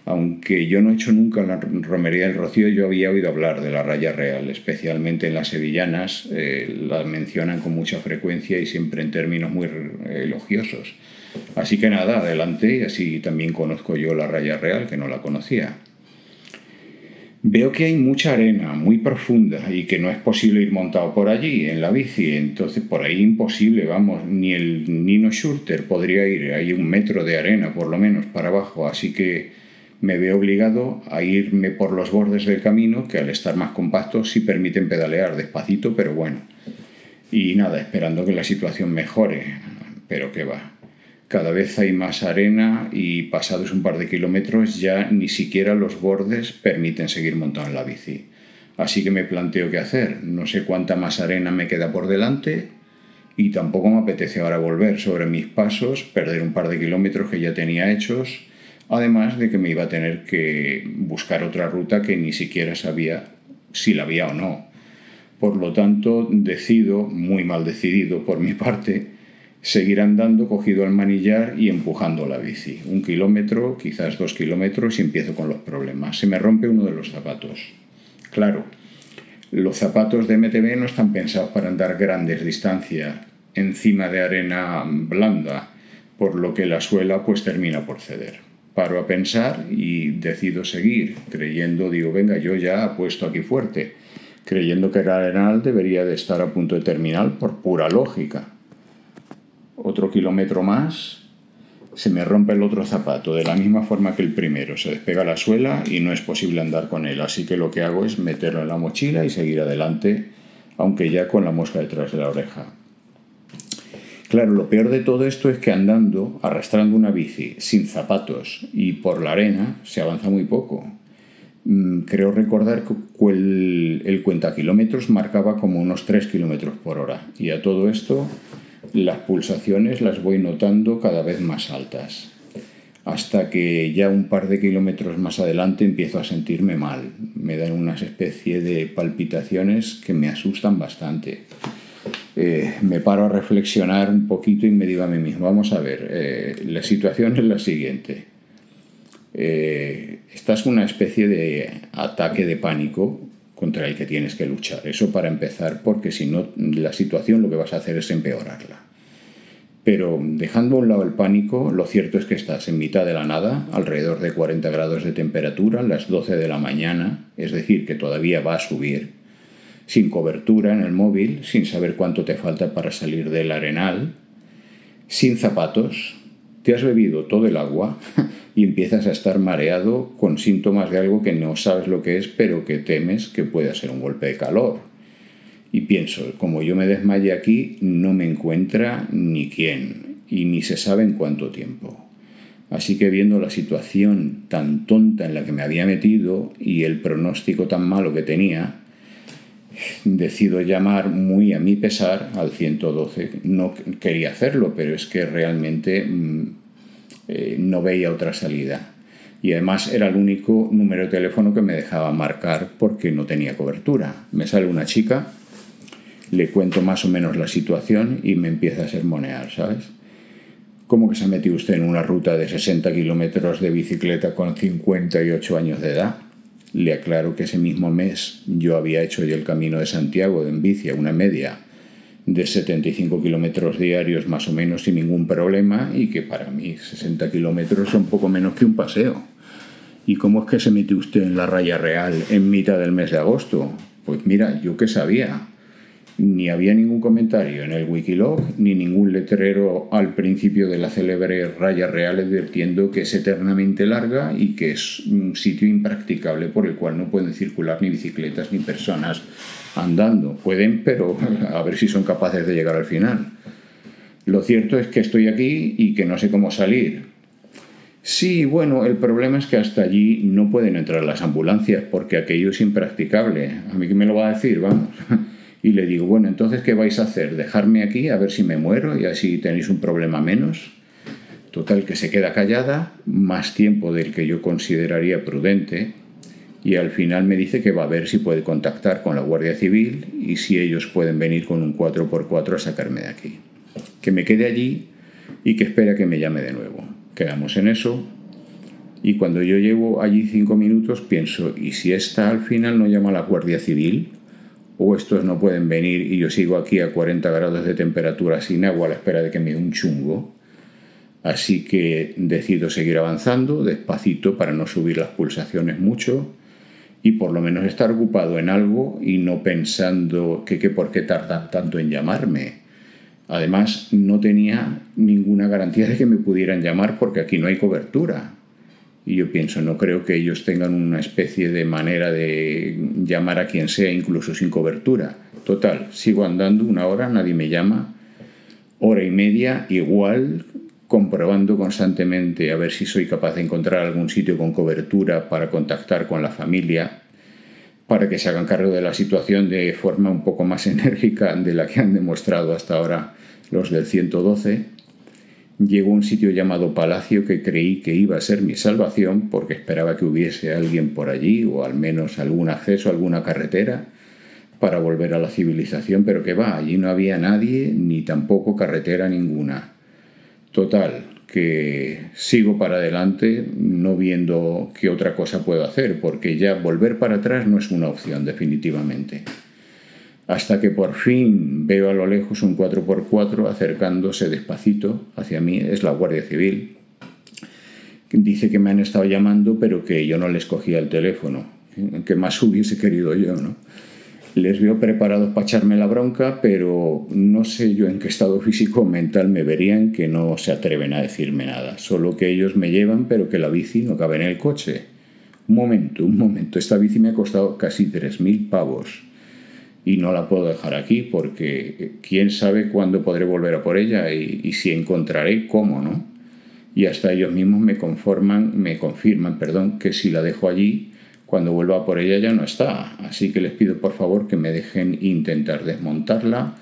Aunque yo no he hecho nunca la romería del Rocío, yo había oído hablar de la raya real, especialmente en las sevillanas, eh, la mencionan con mucha frecuencia y siempre en términos muy elogiosos. Así que nada, adelante, y así también conozco yo la raya real, que no la conocía. Veo que hay mucha arena, muy profunda, y que no es posible ir montado por allí, en la bici. Entonces, por ahí imposible, vamos, ni el Nino Schurter podría ir. Hay un metro de arena, por lo menos, para abajo. Así que me veo obligado a irme por los bordes del camino, que al estar más compactos sí permiten pedalear despacito, pero bueno. Y nada, esperando que la situación mejore. Pero qué va. Cada vez hay más arena y pasados un par de kilómetros ya ni siquiera los bordes permiten seguir montando la bici. Así que me planteo qué hacer. No sé cuánta más arena me queda por delante y tampoco me apetece ahora volver sobre mis pasos, perder un par de kilómetros que ya tenía hechos, además de que me iba a tener que buscar otra ruta que ni siquiera sabía si la había o no. Por lo tanto, decido, muy mal decidido por mi parte, seguir andando cogido al manillar y empujando la bici. Un kilómetro, quizás dos kilómetros y empiezo con los problemas. Se me rompe uno de los zapatos. Claro, los zapatos de MTB no están pensados para andar grandes distancias encima de arena blanda, por lo que la suela pues termina por ceder. Paro a pensar y decido seguir, creyendo, digo, venga, yo ya apuesto aquí fuerte, creyendo que el arenal debería de estar a punto de terminar por pura lógica. Otro kilómetro más, se me rompe el otro zapato de la misma forma que el primero, se despega la suela y no es posible andar con él, así que lo que hago es meterlo en la mochila y seguir adelante, aunque ya con la mosca detrás de la oreja. Claro, lo peor de todo esto es que andando, arrastrando una bici, sin zapatos y por la arena, se avanza muy poco. Mm, creo recordar que el, el cuenta kilómetros marcaba como unos 3 kilómetros por hora. Y a todo esto, las pulsaciones las voy notando cada vez más altas. Hasta que ya un par de kilómetros más adelante empiezo a sentirme mal. Me dan unas especie de palpitaciones que me asustan bastante. Eh, me paro a reflexionar un poquito y me digo a mí mismo, vamos a ver, eh, la situación es la siguiente. Eh, esta es una especie de ataque de pánico contra el que tienes que luchar. Eso para empezar, porque si no, la situación lo que vas a hacer es empeorarla. Pero dejando a un lado el pánico, lo cierto es que estás en mitad de la nada, alrededor de 40 grados de temperatura, las 12 de la mañana, es decir, que todavía va a subir sin cobertura en el móvil, sin saber cuánto te falta para salir del arenal, sin zapatos, te has bebido todo el agua y empiezas a estar mareado con síntomas de algo que no sabes lo que es, pero que temes que pueda ser un golpe de calor. Y pienso, como yo me desmaye aquí, no me encuentra ni quién, y ni se sabe en cuánto tiempo. Así que viendo la situación tan tonta en la que me había metido y el pronóstico tan malo que tenía, decido llamar muy a mi pesar al 112. No quería hacerlo, pero es que realmente mm, eh, no veía otra salida. Y además era el único número de teléfono que me dejaba marcar porque no tenía cobertura. Me sale una chica, le cuento más o menos la situación y me empieza a sermonear, ¿sabes? ¿Cómo que se ha metido usted en una ruta de 60 kilómetros de bicicleta con 58 años de edad? Le aclaro que ese mismo mes yo había hecho ya el camino de Santiago en bici a una media de 75 kilómetros diarios más o menos sin ningún problema y que para mí 60 kilómetros son poco menos que un paseo. ¿Y cómo es que se mete usted en la raya real en mitad del mes de agosto? Pues mira, yo que sabía, ni había ningún comentario en el Wikilog, ni ningún letrero al principio de la célebre raya real advirtiendo que es eternamente larga y que es un sitio impracticable por el cual no pueden circular ni bicicletas ni personas andando. Pueden, pero a ver si son capaces de llegar al final. Lo cierto es que estoy aquí y que no sé cómo salir. Sí, bueno, el problema es que hasta allí no pueden entrar las ambulancias porque aquello es impracticable. A mí que me lo va a decir, vamos. Y le digo, bueno, entonces, ¿qué vais a hacer? ¿Dejarme aquí a ver si me muero y así tenéis un problema menos? Total, que se queda callada más tiempo del que yo consideraría prudente y al final me dice que va a ver si puede contactar con la Guardia Civil y si ellos pueden venir con un 4x4 a sacarme de aquí. Que me quede allí y que espera que me llame de nuevo. Quedamos en eso y cuando yo llevo allí cinco minutos pienso, ¿y si esta al final no llama a la Guardia Civil? O estos no pueden venir y yo sigo aquí a 40 grados de temperatura sin agua a la espera de que me dé un chungo. Así que decido seguir avanzando despacito para no subir las pulsaciones mucho y por lo menos estar ocupado en algo y no pensando que, que por qué tardan tanto en llamarme. Además, no tenía ninguna garantía de que me pudieran llamar porque aquí no hay cobertura. Y yo pienso, no creo que ellos tengan una especie de manera de llamar a quien sea, incluso sin cobertura. Total, sigo andando una hora, nadie me llama, hora y media, igual, comprobando constantemente a ver si soy capaz de encontrar algún sitio con cobertura para contactar con la familia, para que se hagan cargo de la situación de forma un poco más enérgica de la que han demostrado hasta ahora los del 112 Llego a un sitio llamado Palacio que creí que iba a ser mi salvación porque esperaba que hubiese alguien por allí o al menos algún acceso alguna carretera, para volver a la civilización, pero que va, allí no había nadie ni tampoco carretera ninguna. Total, que sigo para adelante no viendo qué otra cosa puedo hacer, porque ya volver para atrás no es una opción definitivamente. Hasta que por fin veo a lo lejos un 4x4 acercándose despacito hacia mí, es la Guardia Civil. Dice que me han estado llamando, pero que yo no les cogía el teléfono, que más hubiese querido yo, ¿no? Les veo preparados para echarme la bronca, pero no sé yo en qué estado físico o mental me verían que no se atreven a decirme nada. Solo que ellos me llevan, pero que la bici no cabe en el coche. Un momento, un momento. Esta bici me ha costado casi 3.000 pavos. Y no la puedo dejar aquí porque quién sabe cuándo podré volver a por ella y, si encontraré cómo, ¿no? Y hasta ellos mismos me conforman, me confirman, perdón, que si la dejo allí cuando vuelva por ella ya no está, así que les pido por favor que me dejen intentar desmontarla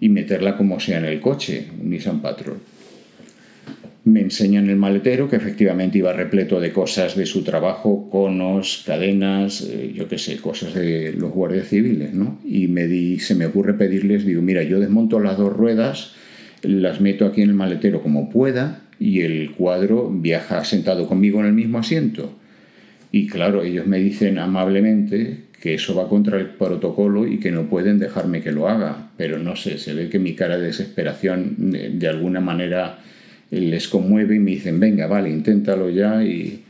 y meterla como sea en el coche, un Nissan Patrol. Me enseñan el maletero que efectivamente iba repleto de cosas de su trabajo, conos, cadenas, eh, yo qué sé, cosas de los guardias civiles, ¿no? Y me di, se me ocurre pedirles, digo, mira, yo desmonto las dos ruedas, las meto aquí en el maletero como pueda y el cuadro viaja sentado conmigo en el mismo asiento y claro, ellos me dicen amablemente que eso va contra el protocolo y que no pueden dejarme que lo haga, pero no sé, se ve que mi cara de desesperación de, alguna manera les conmueve y me dicen, venga, vale, inténtalo ya y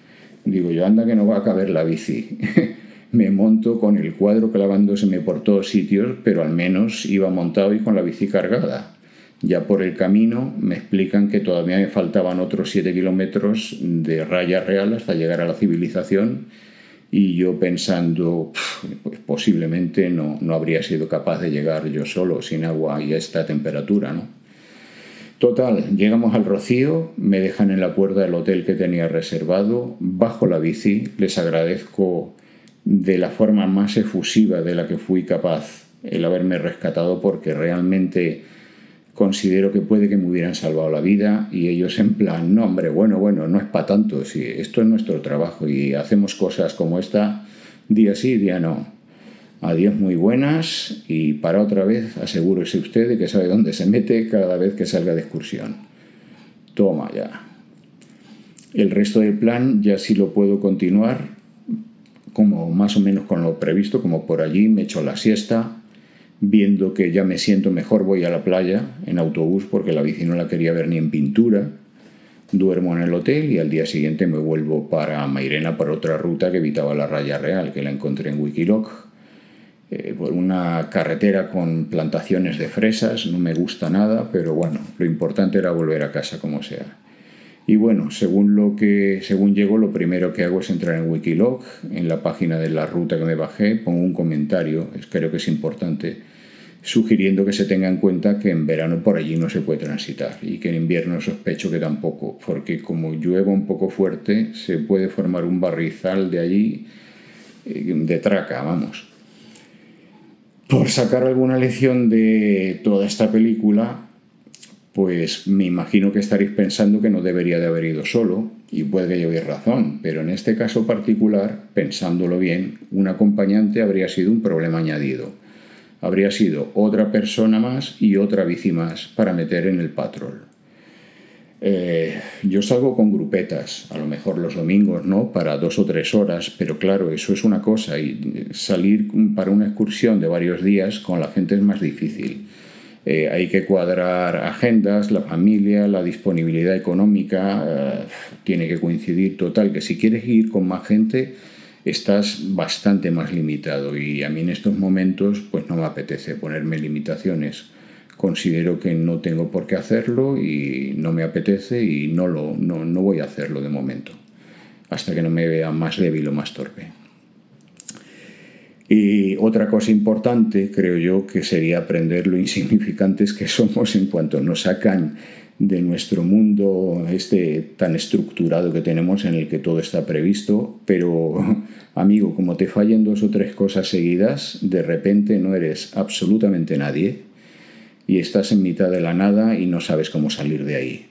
digo yo, anda que no va a caber la bici. me monto con el cuadro clavándoseme por todos sitios, pero al menos iba montado y con la bici cargada. Ya por el camino me explican que todavía me faltaban otros 7 kilómetros de raya real hasta llegar a la civilización y yo pensando, pues posiblemente no, no habría sido capaz de llegar yo solo sin agua y a esta temperatura, ¿no? Total, llegamos al Rocío, me dejan en la puerta del hotel que tenía reservado, bajo la bici, les agradezco de la forma más efusiva de la que fui capaz el haberme rescatado porque realmente considero que puede que me hubieran salvado la vida y ellos en plan, no hombre, bueno, bueno, no es para tanto, si esto es nuestro trabajo y hacemos cosas como esta día sí, día no. Adiós muy buenas y para otra vez asegúrese usted de que sabe dónde se mete cada vez que salga de excursión. Toma ya. El resto del plan ya sí lo puedo continuar como más o menos con lo previsto, como por allí me echo la siesta, viendo que ya me siento mejor, voy a la playa en autobús porque la bici no la quería ver ni en pintura. Duermo en el hotel y al día siguiente me vuelvo para Mairena por otra ruta que evitaba la raya real, que la encontré en Wikiloc. Eh, por una carretera con plantaciones de fresas, no me gusta nada, pero bueno, lo importante era volver a casa como sea. Y bueno, según lo que según llego, lo primero que hago es entrar en Wikiloc, en la página de la ruta que me bajé, pongo un comentario, creo que es importante, sugiriendo que se tenga en cuenta que en verano por allí no se puede transitar y que en invierno sospecho que tampoco, porque como llueva un poco fuerte se puede formar un barrizal de allí eh, de traca, vamos. Por sacar alguna lección de toda esta película, pues me imagino que estaréis pensando que no debería de haber ido solo, y puede que llevéis razón, pero en este caso particular, pensándolo bien, un acompañante habría sido un problema añadido. Habría sido otra persona más y otra bici más para meter en el patrol. Eh, yo salgo con grupetas, a lo mejor los domingos, ¿no? Para dos o tres horas, pero claro, eso es una cosa y salir para una excursión de varios días con la gente es más difícil. Eh, hay que cuadrar agendas, la familia, la disponibilidad económica, eh, tiene que coincidir total, que si quieres ir con más gente estás bastante más limitado y a mí en estos momentos pues no me apetece ponerme limitaciones. Considero que no tengo por qué hacerlo y no me apetece y no, lo, no, no voy a hacerlo de momento, hasta que no me vea más débil o más torpe. Y otra cosa importante, creo yo, que sería aprender lo insignificantes que somos en cuanto nos sacan de nuestro mundo este tan estructurado que tenemos en el que todo está previsto, pero amigo, como te fallen dos o tres cosas seguidas, de repente no eres absolutamente nadie y estás en mitad de la nada y no sabes cómo salir de ahí.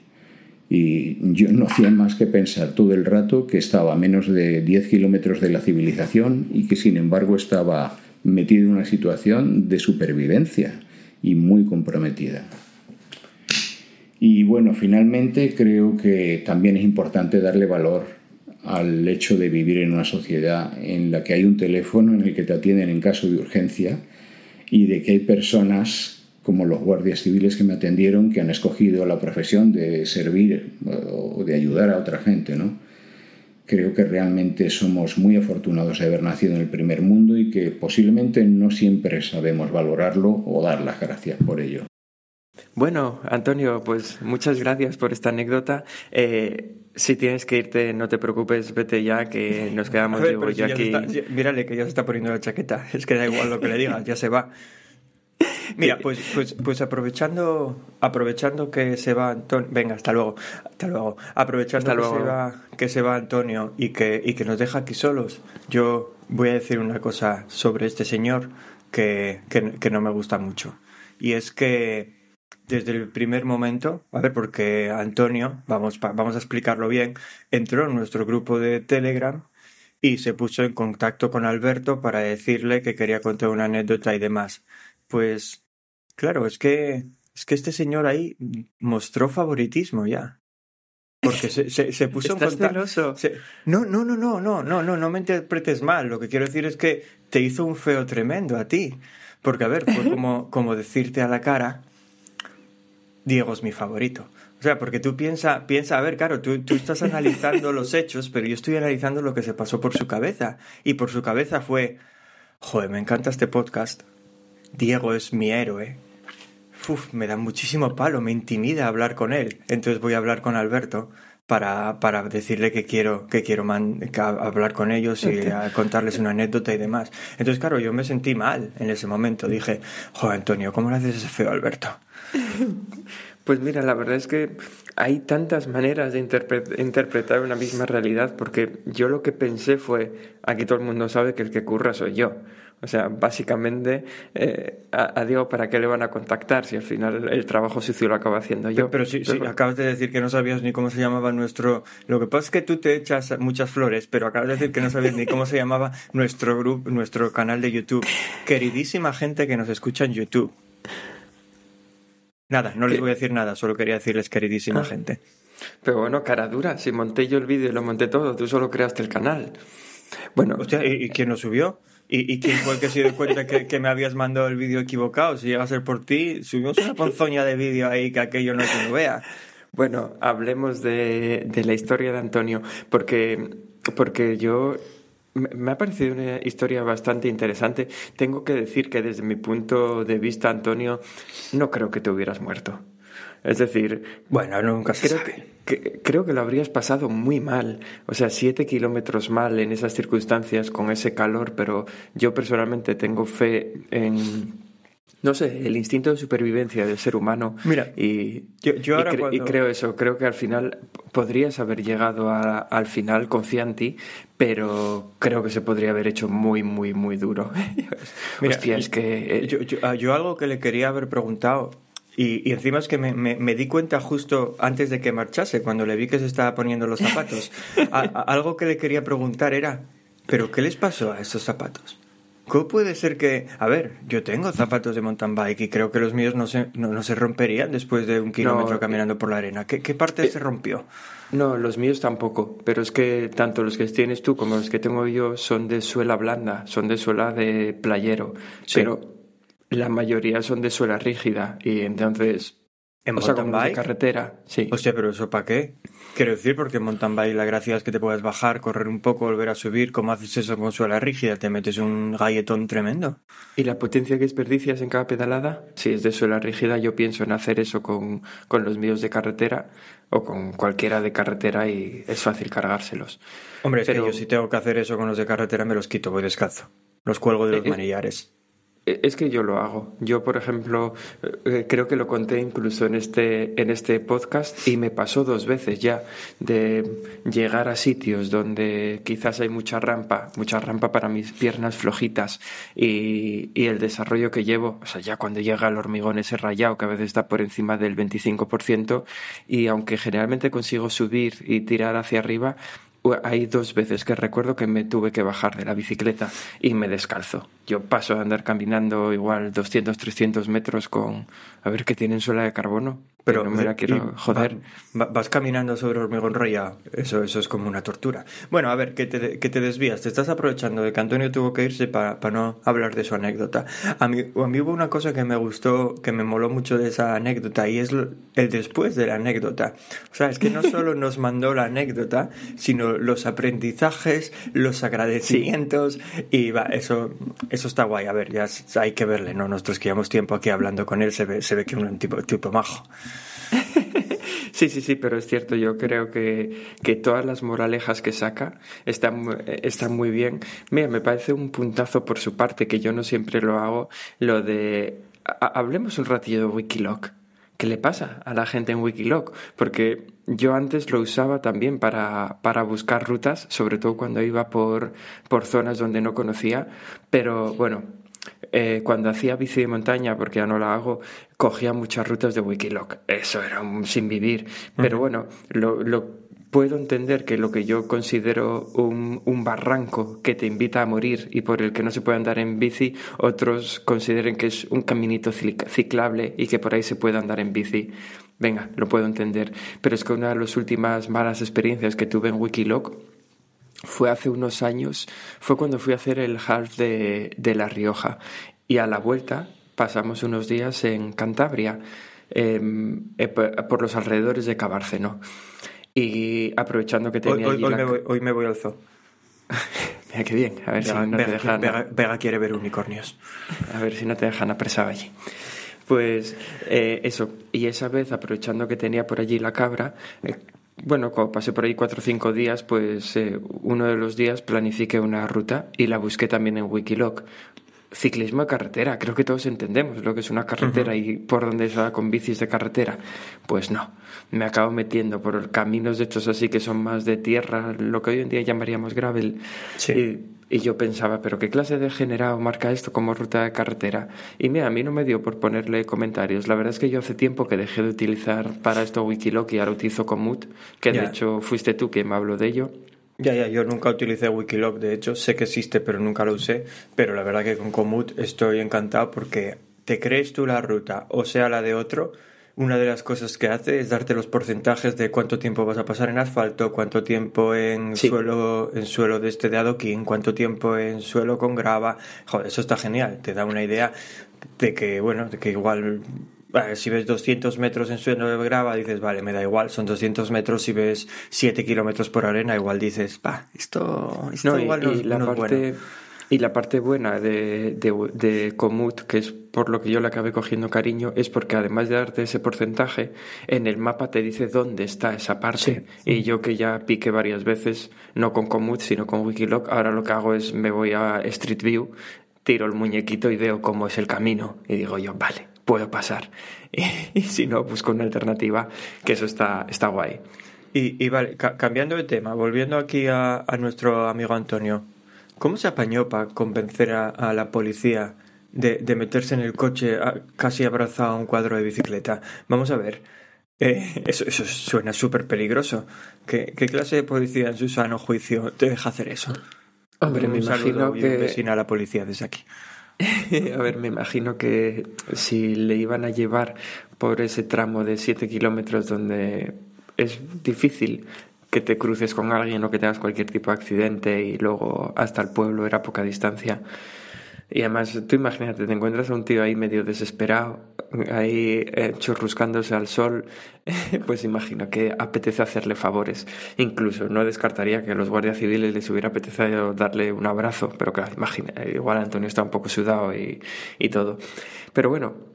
Y yo no hacía más que pensar todo el rato que estaba a menos de 10 kilómetros de la civilización y que sin embargo estaba metido en una situación de supervivencia y muy comprometida. Y bueno, finalmente creo que también es importante darle valor al hecho de vivir en una sociedad en la que hay un teléfono en el que te atienden en caso de urgencia y de que hay personas como los guardias civiles que me atendieron que han escogido la profesión de servir o de ayudar a otra gente, ¿no? Creo que realmente somos muy afortunados de haber nacido en el primer mundo y que posiblemente no siempre sabemos valorarlo o dar las gracias por ello. Bueno, Antonio, pues muchas gracias por esta anécdota. Eh, si tienes que irte, no te preocupes, vete ya, que nos quedamos yo aquí. mírale que ya se está poniendo la chaqueta. Es que da igual lo que le digas, ya se va. Mira, pues, pues, pues aprovechando, aprovechando que se va Antonio, venga, hasta luego, hasta luego, aprovechando que, Se va, que se va Antonio y que, y que nos deja aquí solos, yo voy a decir una cosa sobre este señor que, que no me gusta mucho. Y es que desde el primer momento, a ver, porque Antonio, vamos, vamos a explicarlo bien, entró en nuestro grupo de Telegram y se puso en contacto con Alberto para decirle que quería contar una anécdota y demás. Pues, claro, es que, es que este señor ahí mostró favoritismo ya. Porque se, se, puso en contacto. No, no, no, no, no, no, no, no me interpretes mal. Lo que quiero decir es que te hizo un feo tremendo a ti. Porque, a ver, fue como, como decirte a la cara Diego es mi favorito. O sea, porque tú piensa, piensa, a ver, claro, tú, tú estás analizando los hechos, pero yo estoy analizando lo que se pasó por su cabeza. Y por su cabeza fue, joder, me encanta este podcast. Diego es mi héroe. Uf, me da muchísimo palo, me intimida hablar con él. Entonces voy a hablar con Alberto para, para decirle que quiero, que quiero hablar con ellos y contarles una anécdota y demás. Entonces, claro, yo me sentí mal en ese momento. Dije, joder, Antonio, ¿cómo le haces ese feo Alberto? Pues mira, la verdad es que hay tantas maneras de interpretar una misma realidad, porque yo lo que pensé fue, aquí todo el mundo sabe que el que curra soy yo. O sea, básicamente, eh, a, Diego, ¿para qué le van a contactar si al final el trabajo sucio lo acaba haciendo yo? Pero, sí, acabas de decir que no sabías ni cómo se llamaba nuestro... Lo que pasa es que tú te echas muchas flores, pero acabas de decir que no sabías ni cómo se llamaba nuestro grupo, nuestro canal de YouTube. Queridísima gente que nos escucha en YouTube. Nada, no les voy a decir nada, solo quería decirles queridísima ah. gente. Pero bueno, cara dura, si monté yo el vídeo y lo monté todo, tú solo creaste el canal. Bueno. Hostia, ¿y, quién lo subió? ¿Y, quién fue el que se dio cuenta que, me habías mandado el vídeo equivocado? Si llega a ser por ti, subimos una ponzoña de vídeo ahí que aquello no se vea. Bueno, hablemos de, de la historia de Antonio, porque, porque yo me ha parecido una historia bastante interesante. Tengo que decir que desde mi punto de vista, Antonio, no creo que te hubieras muerto. Es decir, bueno, nunca se creo Que, creo que lo habrías pasado muy mal. O sea, siete kilómetros mal en esas circunstancias, con ese calor, pero yo personalmente tengo fe en, no sé, el instinto de supervivencia del ser humano. Mira, y, yo, ahora y, creo eso, creo que al final podrías haber llegado al final, ti, pero creo que se podría haber hecho muy, muy, muy duro. Mira, Hostia, es que... Eh, ah, yo, algo que le quería haber preguntado y, encima es que me, di cuenta justo antes de que marchase, cuando le vi que se estaba poniendo los zapatos. algo que le quería preguntar era, ¿pero qué les pasó a esos zapatos? ¿Cómo puede ser que.? A ver, yo tengo zapatos de mountain bike y creo que los míos no se, no, se romperían después de un kilómetro eh, caminando por la arena. ¿Qué, qué parte eh, se rompió? No, los míos tampoco. Pero es que tanto los que tienes tú como los que tengo yo son de suela blanda, son de suela de playero. Pero la mayoría son de suela rígida y entonces. ¿En mountain bike? carretera, sí. Hostia, pero ¿eso para qué? Quiero decir, porque en mountain bike la gracia es que te puedas bajar, correr un poco, volver a subir. ¿Cómo haces eso con suela rígida? Te metes un galletón tremendo. ¿Y la potencia que desperdicias en cada pedalada? Si es de suela rígida, yo pienso en hacer eso con, con los míos de carretera o con cualquiera de carretera y es fácil cargárselos. Hombre, es Pero... que yo si tengo que hacer eso con los de carretera me los quito, voy descalzo. Los cuelgo de los eh, eh, manillares. E, es que yo lo hago. Yo, por ejemplo, eh, creo que lo conté incluso en este, en este podcast y me pasó dos veces ya de llegar a sitios donde quizás hay mucha rampa, mucha rampa para mis piernas flojitas y, y el desarrollo que llevo, o sea, ya cuando llega el hormigón ese rayado que a veces está por encima del 25% y aunque generalmente consigo subir y tirar hacia arriba, hay dos veces que recuerdo que me tuve que bajar de la bicicleta y me descalzo. Yo paso a andar caminando igual 200, 300 metros con, a ver qué tienen suela de carbono, pero no me la quiero joder. vas caminando sobre hormigón rayado, eso, eso es como una tortura. Bueno, a ver, que te, que te desvías, te estás aprovechando de que Antonio tuvo que irse para, para no hablar de su anécdota. A mí, a mí hubo una cosa que me gustó, que me moló mucho de esa anécdota y es el después de la anécdota. O sea, es que no solo nos mandó la anécdota, sino los aprendizajes, los agradecimientos y va, eso eso está guay. A ver, ya hay que verle, ¿no? Nosotros que llevamos tiempo aquí hablando con él, se ve, se ve que es un tipo, tipo majo. Sí, sí, sí, pero es cierto, yo creo que, que todas las moralejas que saca están, están muy bien. Mira, me parece un puntazo por su parte, que yo no siempre lo hago, lo de... hablemos un ratillo de Wikiloc. ¿Qué le pasa a la gente en Wikiloc? Porque yo antes lo usaba también para, para buscar rutas, sobre todo cuando iba por, por zonas donde no conocía, pero bueno, eh, cuando hacía bici de montaña, porque ya no la hago, cogía muchas rutas de Wikiloc. Eso era un sin vivir. Pero bueno, lo, lo, puedo entender que lo que yo considero un, un, barranco que te invita a morir y por el que no se puede andar en bici, otros consideren que es un caminito ciclable y que por ahí se puede andar en bici. Venga, lo puedo entender. Pero es que una de las últimas malas experiencias que tuve en Wikiloc fue hace unos años, fue cuando fui a hacer el half de, de La Rioja y a la vuelta pasamos unos días en Cantabria, em, eh, por los alrededores de Cabárceno. Y aprovechando que tenía hoy, hoy, me, voy, hoy me voy al zoo. Mira qué bien, a ver si no Vega, te dejan. Vega, Vega, quiere ver unicornios. A ver si no te dejan apresado allí. Pues eh, eso, y esa vez aprovechando que tenía por allí la cabra, eh, bueno, cuando pasé por ahí cuatro o cinco días, pues eh, uno de los días planifiqué una ruta y la busqué también en Wikiloc. Ciclismo de carretera, creo que todos entendemos lo que es una carretera uh -huh. y por dónde se va con bicis de carretera. Pues no, me acabo metiendo por caminos de estos así que son más de tierra, lo que hoy en día llamaríamos gravel. Sí. Y, y yo pensaba, pero ¿qué clase de generado marca esto como ruta de carretera? Y mira, a mí no me dio por ponerle comentarios. La verdad es que yo hace tiempo que dejé de utilizar para esto Wikiloc y ahora utilizo Komoot, que yeah. de hecho fuiste tú quien me habló de ello. Ya, ya, yo nunca utilicé Wikiloc, de hecho, sé que existe, pero nunca lo usé. Pero la verdad que con Komoot estoy encantado porque te crees tú la ruta, o sea la de otro, una de las cosas que hace es darte los porcentajes de cuánto tiempo vas a pasar en asfalto, cuánto tiempo en sí. suelo en suelo de este de adoquín, cuánto tiempo en suelo con grava. Joder, eso está genial, te da una idea de que, bueno, de que igual si ves 200 metros en suelo de grava, dices, vale, me da igual, son 200 metros. Si ves 7 kilómetros por arena, igual dices, va, esto, esto no, igual y, no, y la no parte, es bueno. Y la parte buena de, de, de Komoot, que es por lo que yo le acabé cogiendo cariño, es porque además de darte ese porcentaje, en el mapa te dice dónde está esa parte. Sí. Y yo que ya piqué varias veces, no con Komoot, sino con Wikiloc, ahora lo que hago es me voy a Street View, tiro el muñequito y veo cómo es el camino. Y digo yo, vale, puedo pasar. Y, y si no, busco una alternativa, que eso está, está guay. Y, y vale, ca cambiando de tema, volviendo aquí a, a, nuestro amigo Antonio, ¿cómo se apañó para convencer a, a la policía de, de, meterse en el coche a, casi abrazado a un cuadro de bicicleta? Vamos a ver. Eh, eso, eso suena súper peligroso. ¿Qué, ¿Qué, clase de policía en su sano juicio te deja hacer eso? Hombre, me imagino que... Y a la policía desde aquí. A ver, me imagino que si le iban a llevar por ese tramo de 7 kilómetros donde es difícil que te cruces con alguien o que tengas cualquier tipo de accidente y luego hasta el pueblo era poca distancia. Y además, tú imagínate, te encuentras a un tío ahí medio desesperado, ahí eh, churruscándose al sol, pues imagino que apetece hacerle favores. Incluso no descartaría que a los guardias civiles les hubiera apetecido darle un abrazo, pero claro, imagina, igual Antonio está un poco sudado y, y todo. Pero bueno,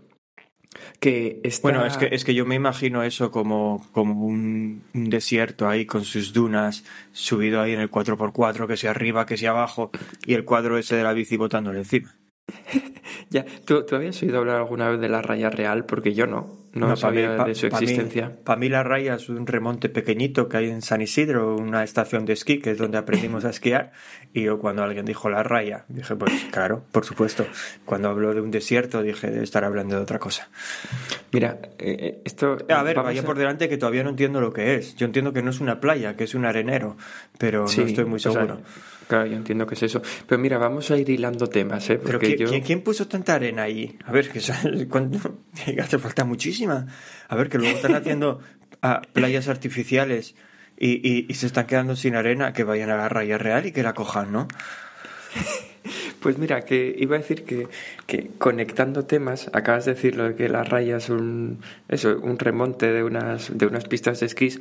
que. Bueno, es que, es que yo me imagino eso como, como un, un, desierto ahí con sus dunas, subido ahí en el 4x4, que sea arriba, que sea abajo, y el cuadro ese de la bici botándole encima. ya, ¿tú, ¿tú habías oído hablar alguna vez de la raya real? Porque yo no. no, sabía de su existencia. Para mí, la raya es un remonte pequeñito que hay en San Isidro, una estación de esquí, que es donde aprendimos a esquiar. Y yo cuando alguien dijo la raya, dije, pues claro, por supuesto. Cuando habló de un desierto, dije, debe estar hablando de otra cosa. Mira, eh, eh, esto... A ver, vaya por delante que todavía no entiendo lo que es. Yo entiendo que no es una playa, que es un arenero, pero no estoy muy seguro. Claro, yo entiendo que es eso. Pero mira, vamos a ir hilando temas, ¿eh? Porque ¿Pero ¿quién, puso tanta arena ahí? A ver, que hace falta muchísima. A ver, que luego están haciendo playas artificiales y, y, se están quedando sin arena, que vayan a la raya real y que la cojan, ¿no? Pues mira, que iba a decir que, que, conectando temas, acabas de decir lo de que la raya es un, eso, un remonte de unas, de unas pistas de esquís.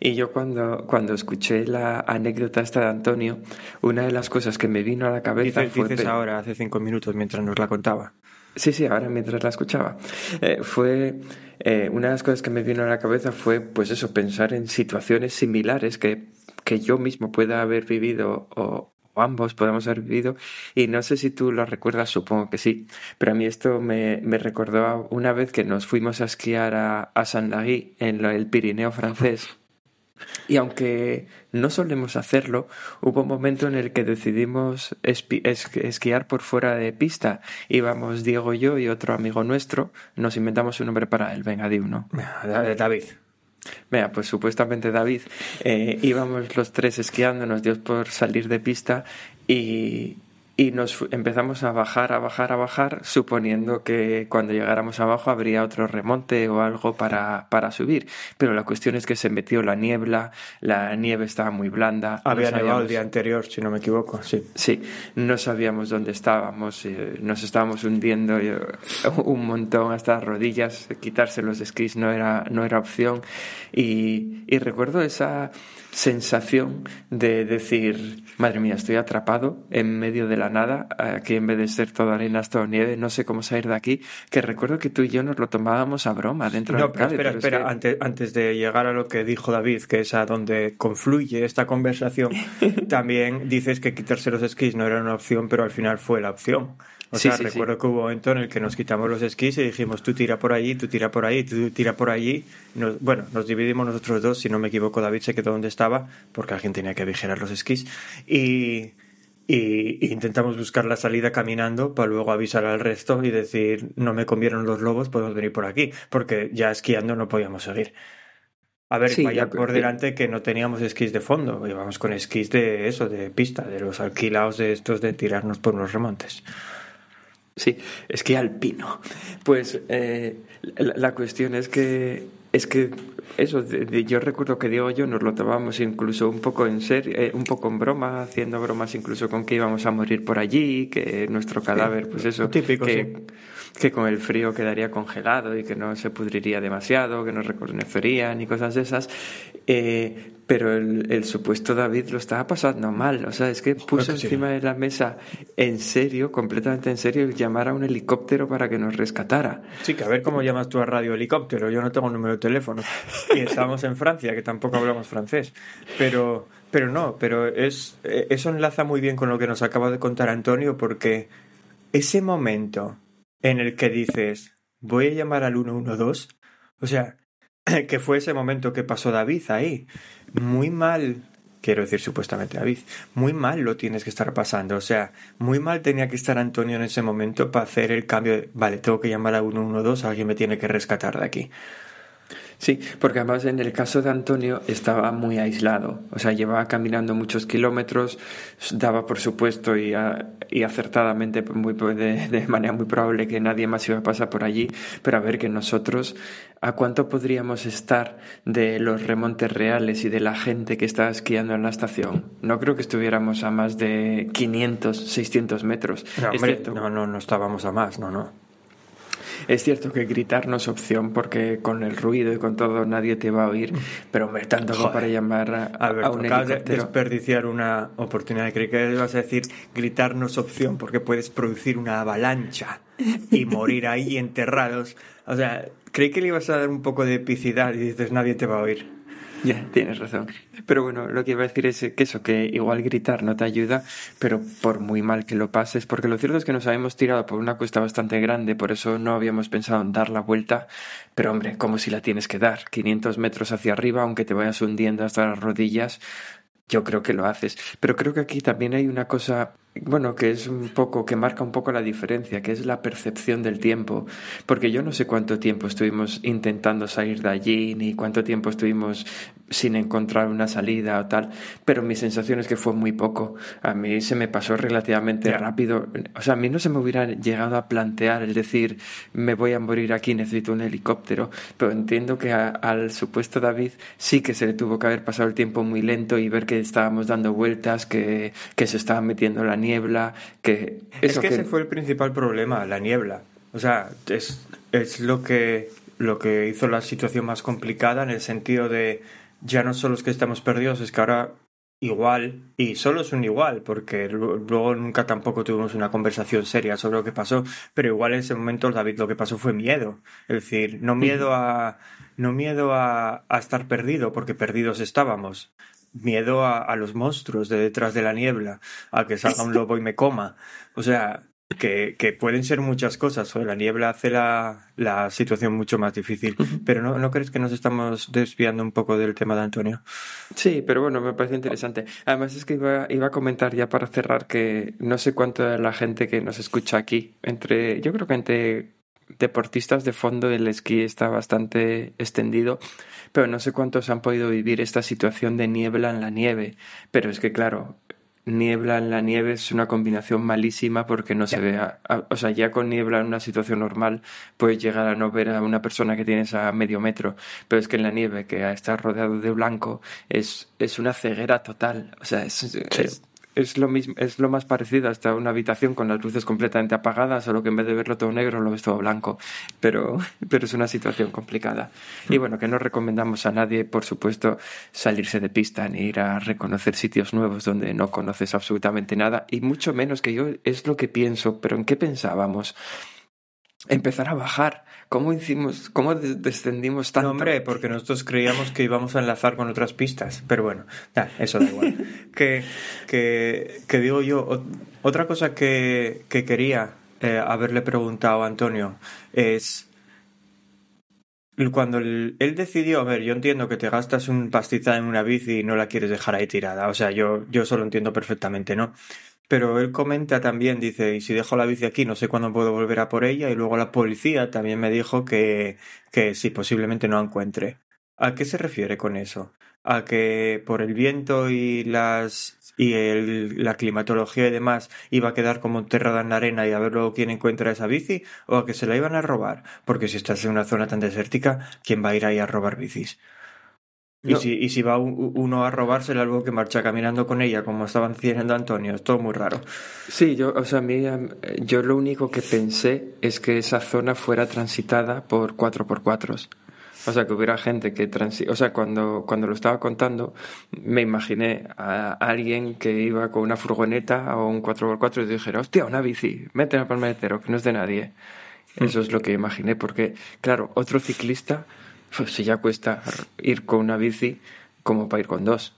Y yo cuando, cuando escuché la anécdota esta de Antonio, una de las cosas que me vino a la cabeza fue... Dices ahora, hace cinco minutos, mientras nos la contaba. Sí, sí, ahora mientras la escuchaba. Eh, fue... Eh, una de las cosas que me vino a la cabeza fue, pues eso, pensar en situaciones similares que, que yo mismo pueda haber vivido o, ambos podemos haber vivido. Y no sé si tú lo recuerdas, supongo que sí, pero a mí esto me, me recordó una vez que nos fuimos a esquiar a, a Saint-Lagui en el Pirineo francés. Y aunque no solemos hacerlo, hubo un momento en el que decidimos esquiar por fuera de pista. Íbamos Diego yo y otro amigo nuestro. Nos inventamos un nombre para él. Venga, di uno. David. Mira, pues supuestamente David eh, íbamos los tres esquiando, nos por salir de pista y, y nos empezamos a bajar, a bajar, a bajar, suponiendo que cuando llegáramos abajo habría otro remonte o algo para, para subir. Pero la cuestión es que se metió la niebla, la nieve estaba muy blanda. Había nevado el día anterior, si no me equivoco, sí. Sí, no sabíamos dónde estábamos, eh, nos estábamos hundiendo eh, un montón hasta las rodillas, quitarse los esquís no era, no era opción. Y, y recuerdo esa sensación de decir, madre mía, estoy atrapado en medio de la nada, aquí en vez de ser todo arena, todo nieve, no sé cómo salir de aquí, que recuerdo que tú y yo nos lo tomábamos a broma dentro no, del Espera, espera, antes, antes de llegar a lo que dijo David, que es a donde confluye esta conversación, también dices que quitarse los esquís no era una opción, pero al final fue la opción. O sea, recuerdo que hubo un momento en el que nos quitamos los esquís y dijimos, tú tira por allí, tú tira por ahí, tú tira por allí. bueno, nos dividimos nosotros dos, si no me equivoco, David se quedó donde estaba, porque alguien tenía que vigilar los esquís. Y, y, intentamos buscar la salida caminando para luego avisar al resto y decir, no me comieron los lobos, podemos venir por aquí, porque ya esquiando no podíamos seguir. A ver, vaya por delante que no teníamos esquís de fondo, íbamos con esquís de eso, de pista, de los alquilados de estos de tirarnos por unos remontes. Sí, esquí alpino. Pues eh, la, cuestión es que es que eso, yo recuerdo que Diego y yo nos lo tomábamos incluso un poco en serio, eh, un poco en broma, haciendo bromas incluso con que íbamos a morir por allí, que nuestro cadáver, pues eso, típico, que, que con el frío quedaría congelado y que no se pudriría demasiado, que no reconocería ni cosas de esas. Eh, pero el, supuesto David lo estaba pasando mal. O sea, es que puso encima de la mesa en serio, completamente en serio, el llamar a un helicóptero para que nos rescatara. Sí, que a ver cómo llamas tú a radio helicóptero. Yo no tengo número de teléfono. Y estamos en Francia, que tampoco hablamos francés. Pero, pero no, pero es, eso enlaza muy bien con lo que nos acaba de contar Antonio, porque ese momento en el que dices, voy a llamar al 112, o sea, que fue ese momento que pasó David ahí. Muy mal, quiero decir supuestamente David, muy mal lo tienes que estar pasando. O sea, muy mal tenía que estar Antonio en ese momento para hacer el cambio de, vale, tengo que llamar a 112, alguien me tiene que rescatar de aquí. Sí, porque además en el caso de Antonio estaba muy aislado, o sea, llevaba caminando muchos kilómetros, daba por supuesto y, y acertadamente muy, de, de, manera muy probable que nadie más iba a pasar por allí, pero a ver que nosotros, ¿a cuánto podríamos estar de los remontes reales y de la gente que estaba esquiando en la estación? No creo que estuviéramos a más de 500, 600 metros. No, no, no, no estábamos a más, no, no. Es cierto que gritar no es opción porque con el ruido y con todo nadie te va a oír, pero hombre, tanto como para llamar a, a, un helicóptero. De desperdiciar una oportunidad. Creí que ibas a decir gritar no es opción porque puedes producir una avalancha y morir ahí enterrados. O sea, creí que le ibas a dar un poco de epicidad y dices nadie te va a oír. Ya, tienes razón. Pero bueno, lo que iba a decir es que eso, que igual gritar no te ayuda, pero por muy mal que lo pases, porque lo cierto es que nos habíamos tirado por una cuesta bastante grande, por eso no habíamos pensado en dar la vuelta, pero hombre, como si la tienes que dar, 500 metros hacia arriba, aunque te vayas hundiendo hasta las rodillas, yo creo que lo haces. Pero creo que aquí también hay una cosa bueno, que es un poco, que marca un poco la diferencia, que es la percepción del tiempo. Porque yo no sé cuánto tiempo estuvimos intentando salir de allí, ni cuánto tiempo estuvimos sin encontrar una salida o tal, pero mi sensación es que fue muy poco. A mí se me pasó relativamente rápido. O sea, a mí no se me hubiera llegado a plantear el decir, me voy a morir aquí, necesito un helicóptero, pero entiendo que al supuesto David sí que se le tuvo que haber pasado el tiempo muy lento y ver que estábamos dando vueltas, que, que se estaba metiendo la niebla, que... es que, ese fue el principal problema, la niebla. O sea, es, es lo, que, lo que hizo la situación más complicada en el sentido de ya no solo es que estamos perdidos, es que ahora igual, y solo es un igual, porque luego nunca tampoco tuvimos una conversación seria sobre lo que pasó, pero igual en ese momento, David, lo que pasó fue miedo. Es decir, no miedo a, no miedo a, a estar perdido, porque perdidos estábamos, miedo a, los monstruos de detrás de la niebla, a que salga un lobo y me coma. O sea, que, que pueden ser muchas cosas. O la niebla hace la, la situación mucho más difícil. Pero ¿no, ¿no crees que nos estamos desviando un poco del tema de Antonio? Sí, pero bueno, me parece interesante. Además es que iba, iba a comentar ya para cerrar que no sé cuánto de la gente que nos escucha aquí, entre, yo creo que entre deportistas de fondo el esquí está bastante extendido, pero no sé cuántos han podido vivir esta situación de niebla en la nieve. Pero es que, claro, niebla en la nieve es una combinación malísima porque no se ve, o sea, ya con niebla en una situación normal puedes llegar a no ver a una persona que tienes a medio metro, pero es que en la nieve que está rodeado de blanco es, es una ceguera total, o sea, es, es lo mismo, es lo más parecido hasta una habitación con las luces completamente apagadas, solo que en vez de verlo todo negro lo ves todo blanco. Pero, pero es una situación complicada. Y bueno, que no recomendamos a nadie, por supuesto, salirse de pista ni ir a reconocer sitios nuevos donde no conoces absolutamente nada. Y mucho menos que yo es lo que pienso, pero ¿en qué pensábamos? Empezar a bajar. ¿Cómo hicimos, cómo descendimos tanto? No, hombre, porque nosotros creíamos que íbamos a enlazar con otras pistas, pero bueno, eso da igual. que, que, que, digo yo, otra cosa que, que quería eh, haberle preguntado a Antonio es cuando él, decidió, a ver, yo entiendo que te gastas un pastizal en una bici y no la quieres dejar ahí tirada, o sea, yo, yo eso lo entiendo perfectamente, ¿no? Pero él comenta también, dice, y si dejo la bici aquí, no sé cuándo puedo volver a por ella. Y luego la policía también me dijo que, que sí, posiblemente no encuentre. ¿A qué se refiere con eso? ¿A que por el viento y las y la climatología y demás iba a quedar como enterrada en la arena y a ver luego quién encuentra esa bici? ¿O a que se la iban a robar? Porque si estás en una zona tan desértica, ¿quién va a ir ahí a robar bicis? Y, si, y si va uno a robársela algo que marcha caminando con ella, como estaban diciendo Antonio, es todo muy raro. Sí, yo, o sea, a mí, yo lo único que pensé es que esa zona fuera transitada por 4x4. O sea, que hubiera gente que transi O sea, cuando, cuando lo estaba contando, me imaginé a alguien que iba con una furgoneta o un 4x4 y dijera, hostia, una bici, métela al palmetero, que no es de nadie. Eso es lo que imaginé, porque, claro, otro ciclista pues si ya cuesta ir con una bici como para ir con dos.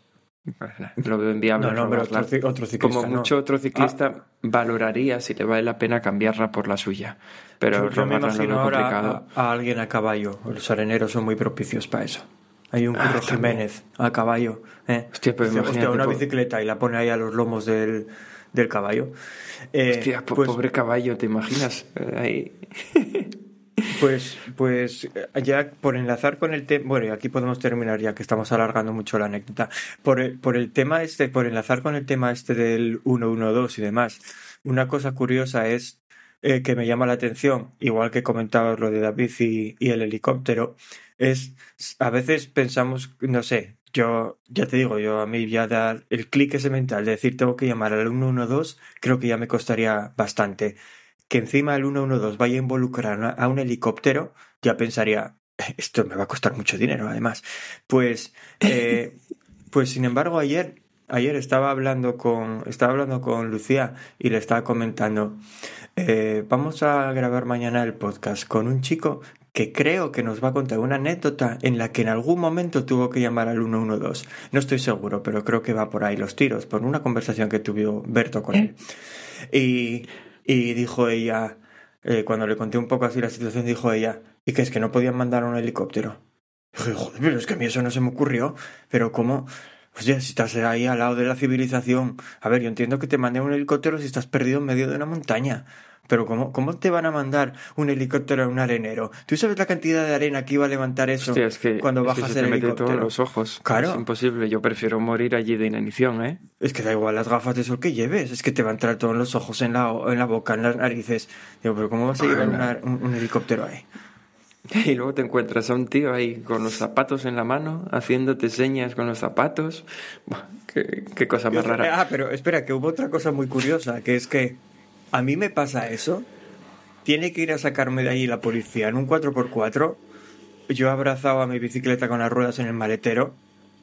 Lo veo enviable. No, no, pero otro, ciclista, Como mucho otro ciclista ah. valoraría si le vale la pena cambiarla por la suya. Pero yo, me imagino ahora a, alguien a caballo. Los areneros son muy propicios para eso. Hay un Curro ah, Jiménez a caballo. ¿eh? Hostia, pero hostia, una bicicleta y la pone ahí a los lomos del, del caballo. Eh, Hostia, pues, pobre caballo, ¿te imaginas? Ahí. Pues, pues ya por enlazar con el tema, bueno, aquí podemos terminar ya que estamos alargando mucho la anécdota. Por el, por el tema este, por enlazar con el tema este del 112 y demás, una cosa curiosa es eh, que me llama la atención, igual que comentabas lo de David y, y el helicóptero, es a veces pensamos, no sé, yo ya te digo, yo a mí ya dar el clic ese mental de decir tengo que llamar al 112, creo que ya me costaría bastante que encima el 112 vaya a involucrar a un helicóptero, ya pensaría, esto me va a costar mucho dinero además. Pues, eh, pues sin embargo ayer, ayer estaba hablando con, estaba hablando con Lucía y le estaba comentando, eh, vamos a grabar mañana el podcast con un chico que creo que nos va a contar una anécdota en la que en algún momento tuvo que llamar al 112. No estoy seguro, pero creo que va por ahí los tiros, por una conversación que tuvo Berto con él. Y, y dijo ella, eh, cuando le conté un poco así la situación, dijo ella, ¿y que es que no podían mandar un helicóptero? dije, joder, pero es que a mí eso no se me ocurrió. Pero ¿cómo? Pues ya, si estás ahí al lado de la civilización. A ver, yo entiendo que te mande un helicóptero si estás perdido en medio de una montaña. Pero ¿cómo, ¿cómo te van a mandar un helicóptero a un arenero? ¿Tú sabes la cantidad de arena que iba a levantar eso Hostia, es que, cuando es que bajas se el te mete helicóptero? todos los ojos. Claro. Es imposible. Yo prefiero morir allí de inanición, ¿eh? Es que da igual las gafas de sol que lleves, es que te va a entrar todo en los ojos, en la, en la boca, en las narices. Digo, pero ¿cómo vas a llevar una- un, un helicóptero ahí? Y luego te encuentras a un tío ahí con los zapatos en la mano, haciéndote señas con los zapatos. Qué cosa más rara. Ah, pero espera, que hubo otra cosa muy curiosa, que es que a mí me pasa eso, tiene que ir a sacarme de ahí la policía en un 4x4, yo he abrazado a mi bicicleta con las ruedas en el maletero,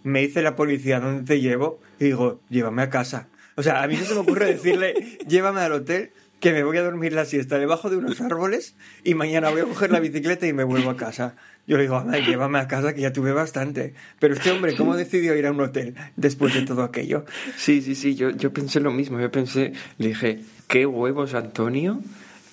me dice la policía dónde te llevo y digo, llévame a casa. O sea, a mí no se me ocurre decirle, llévame al hotel, que me voy a dormir la siesta debajo de unos árboles y mañana voy a coger la bicicleta y me vuelvo a casa. Yo le digo, "Ay, llévame a casa que ya tuve bastante. Pero este hombre, ¿cómo decidió ir a un hotel después de todo aquello? Sí, sí, sí, yo, yo pensé lo mismo. Yo pensé, le dije, qué huevos, Antonio,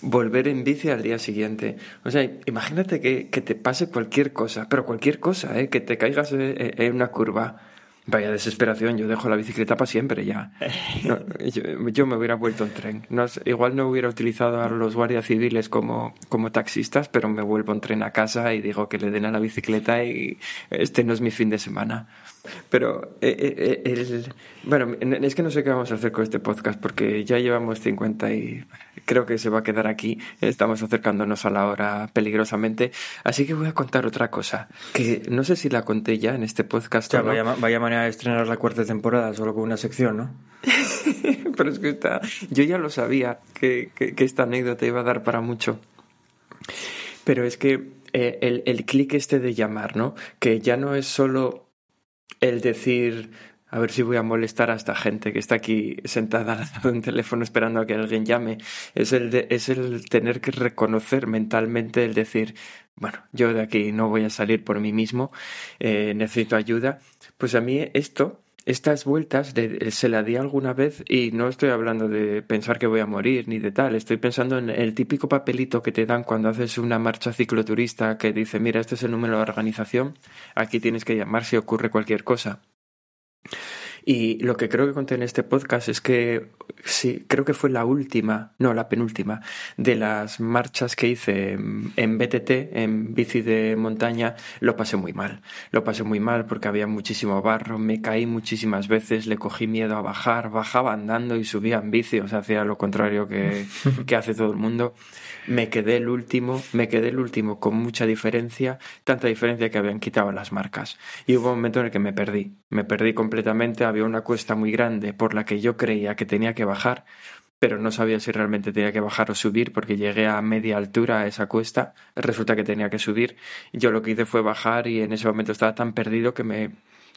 volver en bici al día siguiente. O sea, imagínate que, que te pase cualquier cosa, pero cualquier cosa, ¿eh? que te caigas eh, en una curva. Vaya desesperación, yo dejo la bicicleta para siempre ya. No, yo, yo me hubiera vuelto en tren. No, igual no hubiera utilizado a los guardias civiles como, como taxistas, pero me vuelvo en tren a casa y digo que le den a la bicicleta y este no es mi fin de semana. Pero eh, eh, eh, el, bueno, es que no sé qué vamos a hacer con este podcast porque ya llevamos 50 y creo que se va a quedar aquí. Estamos acercándonos a la hora peligrosamente. Así que voy a contar otra cosa que no sé si la conté ya en este podcast. O sea, o no. vaya, ma- vaya manera de estrenar la cuarta temporada solo con una sección, ¿no? Pero es que está, yo ya lo sabía que, que- que esta anécdota iba a dar para mucho. Pero es que eh, el, el clic este de llamar, ¿no? Que ya no es solo el decir, a ver si voy a molestar a esta gente que está aquí sentada al lado de un teléfono esperando a que alguien llame. Es el, de- es el tener que reconocer mentalmente el decir, bueno, yo de aquí no voy a salir por mí mismo, eh, necesito ayuda. Pues a mí esto, estas vueltas de, se la di alguna vez y no estoy hablando de pensar que voy a morir ni de tal, estoy pensando en el típico papelito que te dan cuando haces una marcha cicloturista que dice, mira, este es el número de organización, aquí tienes que llamar si ocurre cualquier cosa. Y lo que creo que conté en este podcast es que sí, creo que fue la última, no, la penúltima, de las marchas que hice en BTT, en bici de montaña, lo pasé muy mal. Lo pasé muy mal porque había muchísimo barro, me caí muchísimas veces, le cogí miedo a bajar, bajaba andando y subía en bici, o sea, hacía lo contrario que, que hace todo el mundo. Me quedé el último, me quedé el último con mucha diferencia, tanta diferencia que habían quitado las marcas. Y hubo un momento en el que me perdí, me perdí completamente, había una cuesta muy grande por la que yo creía que tenía que bajar, pero no sabía si realmente tenía que bajar o subir porque llegué a media altura a esa cuesta, resulta que tenía que subir. Yo lo que hice fue bajar y en ese momento estaba tan perdido que me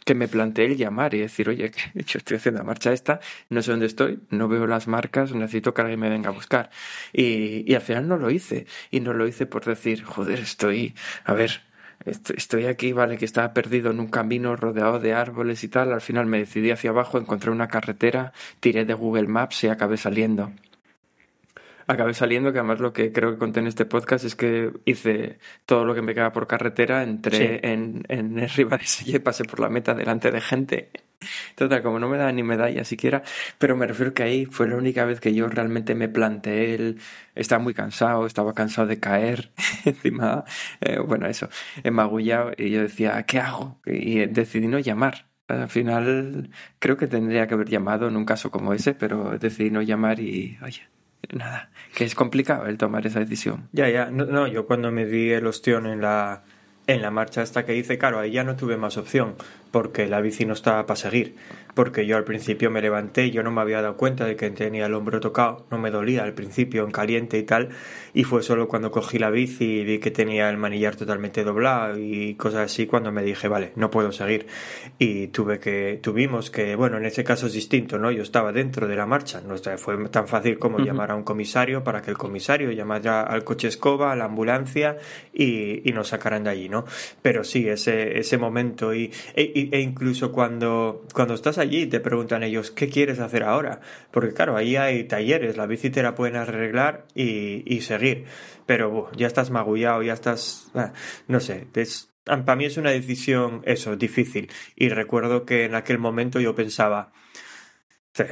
que me planteé el llamar y decir, oye, yo estoy haciendo la marcha esta, no sé dónde estoy, no veo las marcas, necesito que alguien me venga a buscar. Y, al final no lo hice. Y no lo hice por decir, joder, estoy, a ver, estoy aquí, vale, que estaba perdido en un camino rodeado de árboles y tal. Al final me decidí hacia abajo, encontré una carretera, tiré de Google Maps y acabé saliendo. Acabé saliendo, que además lo que creo que conté en este podcast es que hice todo lo que me quedaba por carretera, entré Sí. en, en el Ribadesella y pasé por la meta delante de gente. Total, como no me da ni medalla siquiera, pero me refiero que ahí fue la única vez que yo realmente me planteé el... Estaba muy cansado, estaba cansado de caer encima, eh, bueno, eso, magullado, y yo decía, ¿qué hago? Y decidí no llamar. Al final creo que tendría que haber llamado en un caso como ese, pero decidí no llamar y, oye, nada, que es complicado el tomar esa decisión. Ya, ya. No, yo cuando me di el ostión en la, en la marcha esta que hice, claro, ahí ya no tuve más opción. porque la bici no estaba para seguir porque yo al principio me levanté yo no me había dado cuenta de que tenía el hombro tocado, no me dolía al principio en caliente y tal, y fue solo cuando cogí la bici y vi que tenía el manillar totalmente doblado y cosas así cuando me dije, vale, no puedo seguir. Y tuve que, tuvimos que, bueno, en ese caso es distinto, ¿no? Yo estaba dentro de la marcha, no fue tan fácil como llamar a un comisario para que el comisario llamara al coche escoba, a la ambulancia y, y nos sacaran de allí, ¿no? Pero sí, ese, ese momento y, e, e incluso cuando, cuando estás allí y te preguntan ellos, ¿qué quieres hacer ahora? Porque claro, ahí hay talleres, la bici te la pueden arreglar y, y seguir, pero ya estás magullado, ya estás, ah, no sé, es, para mí es una decisión eso, difícil. Y recuerdo que en aquel momento yo pensaba,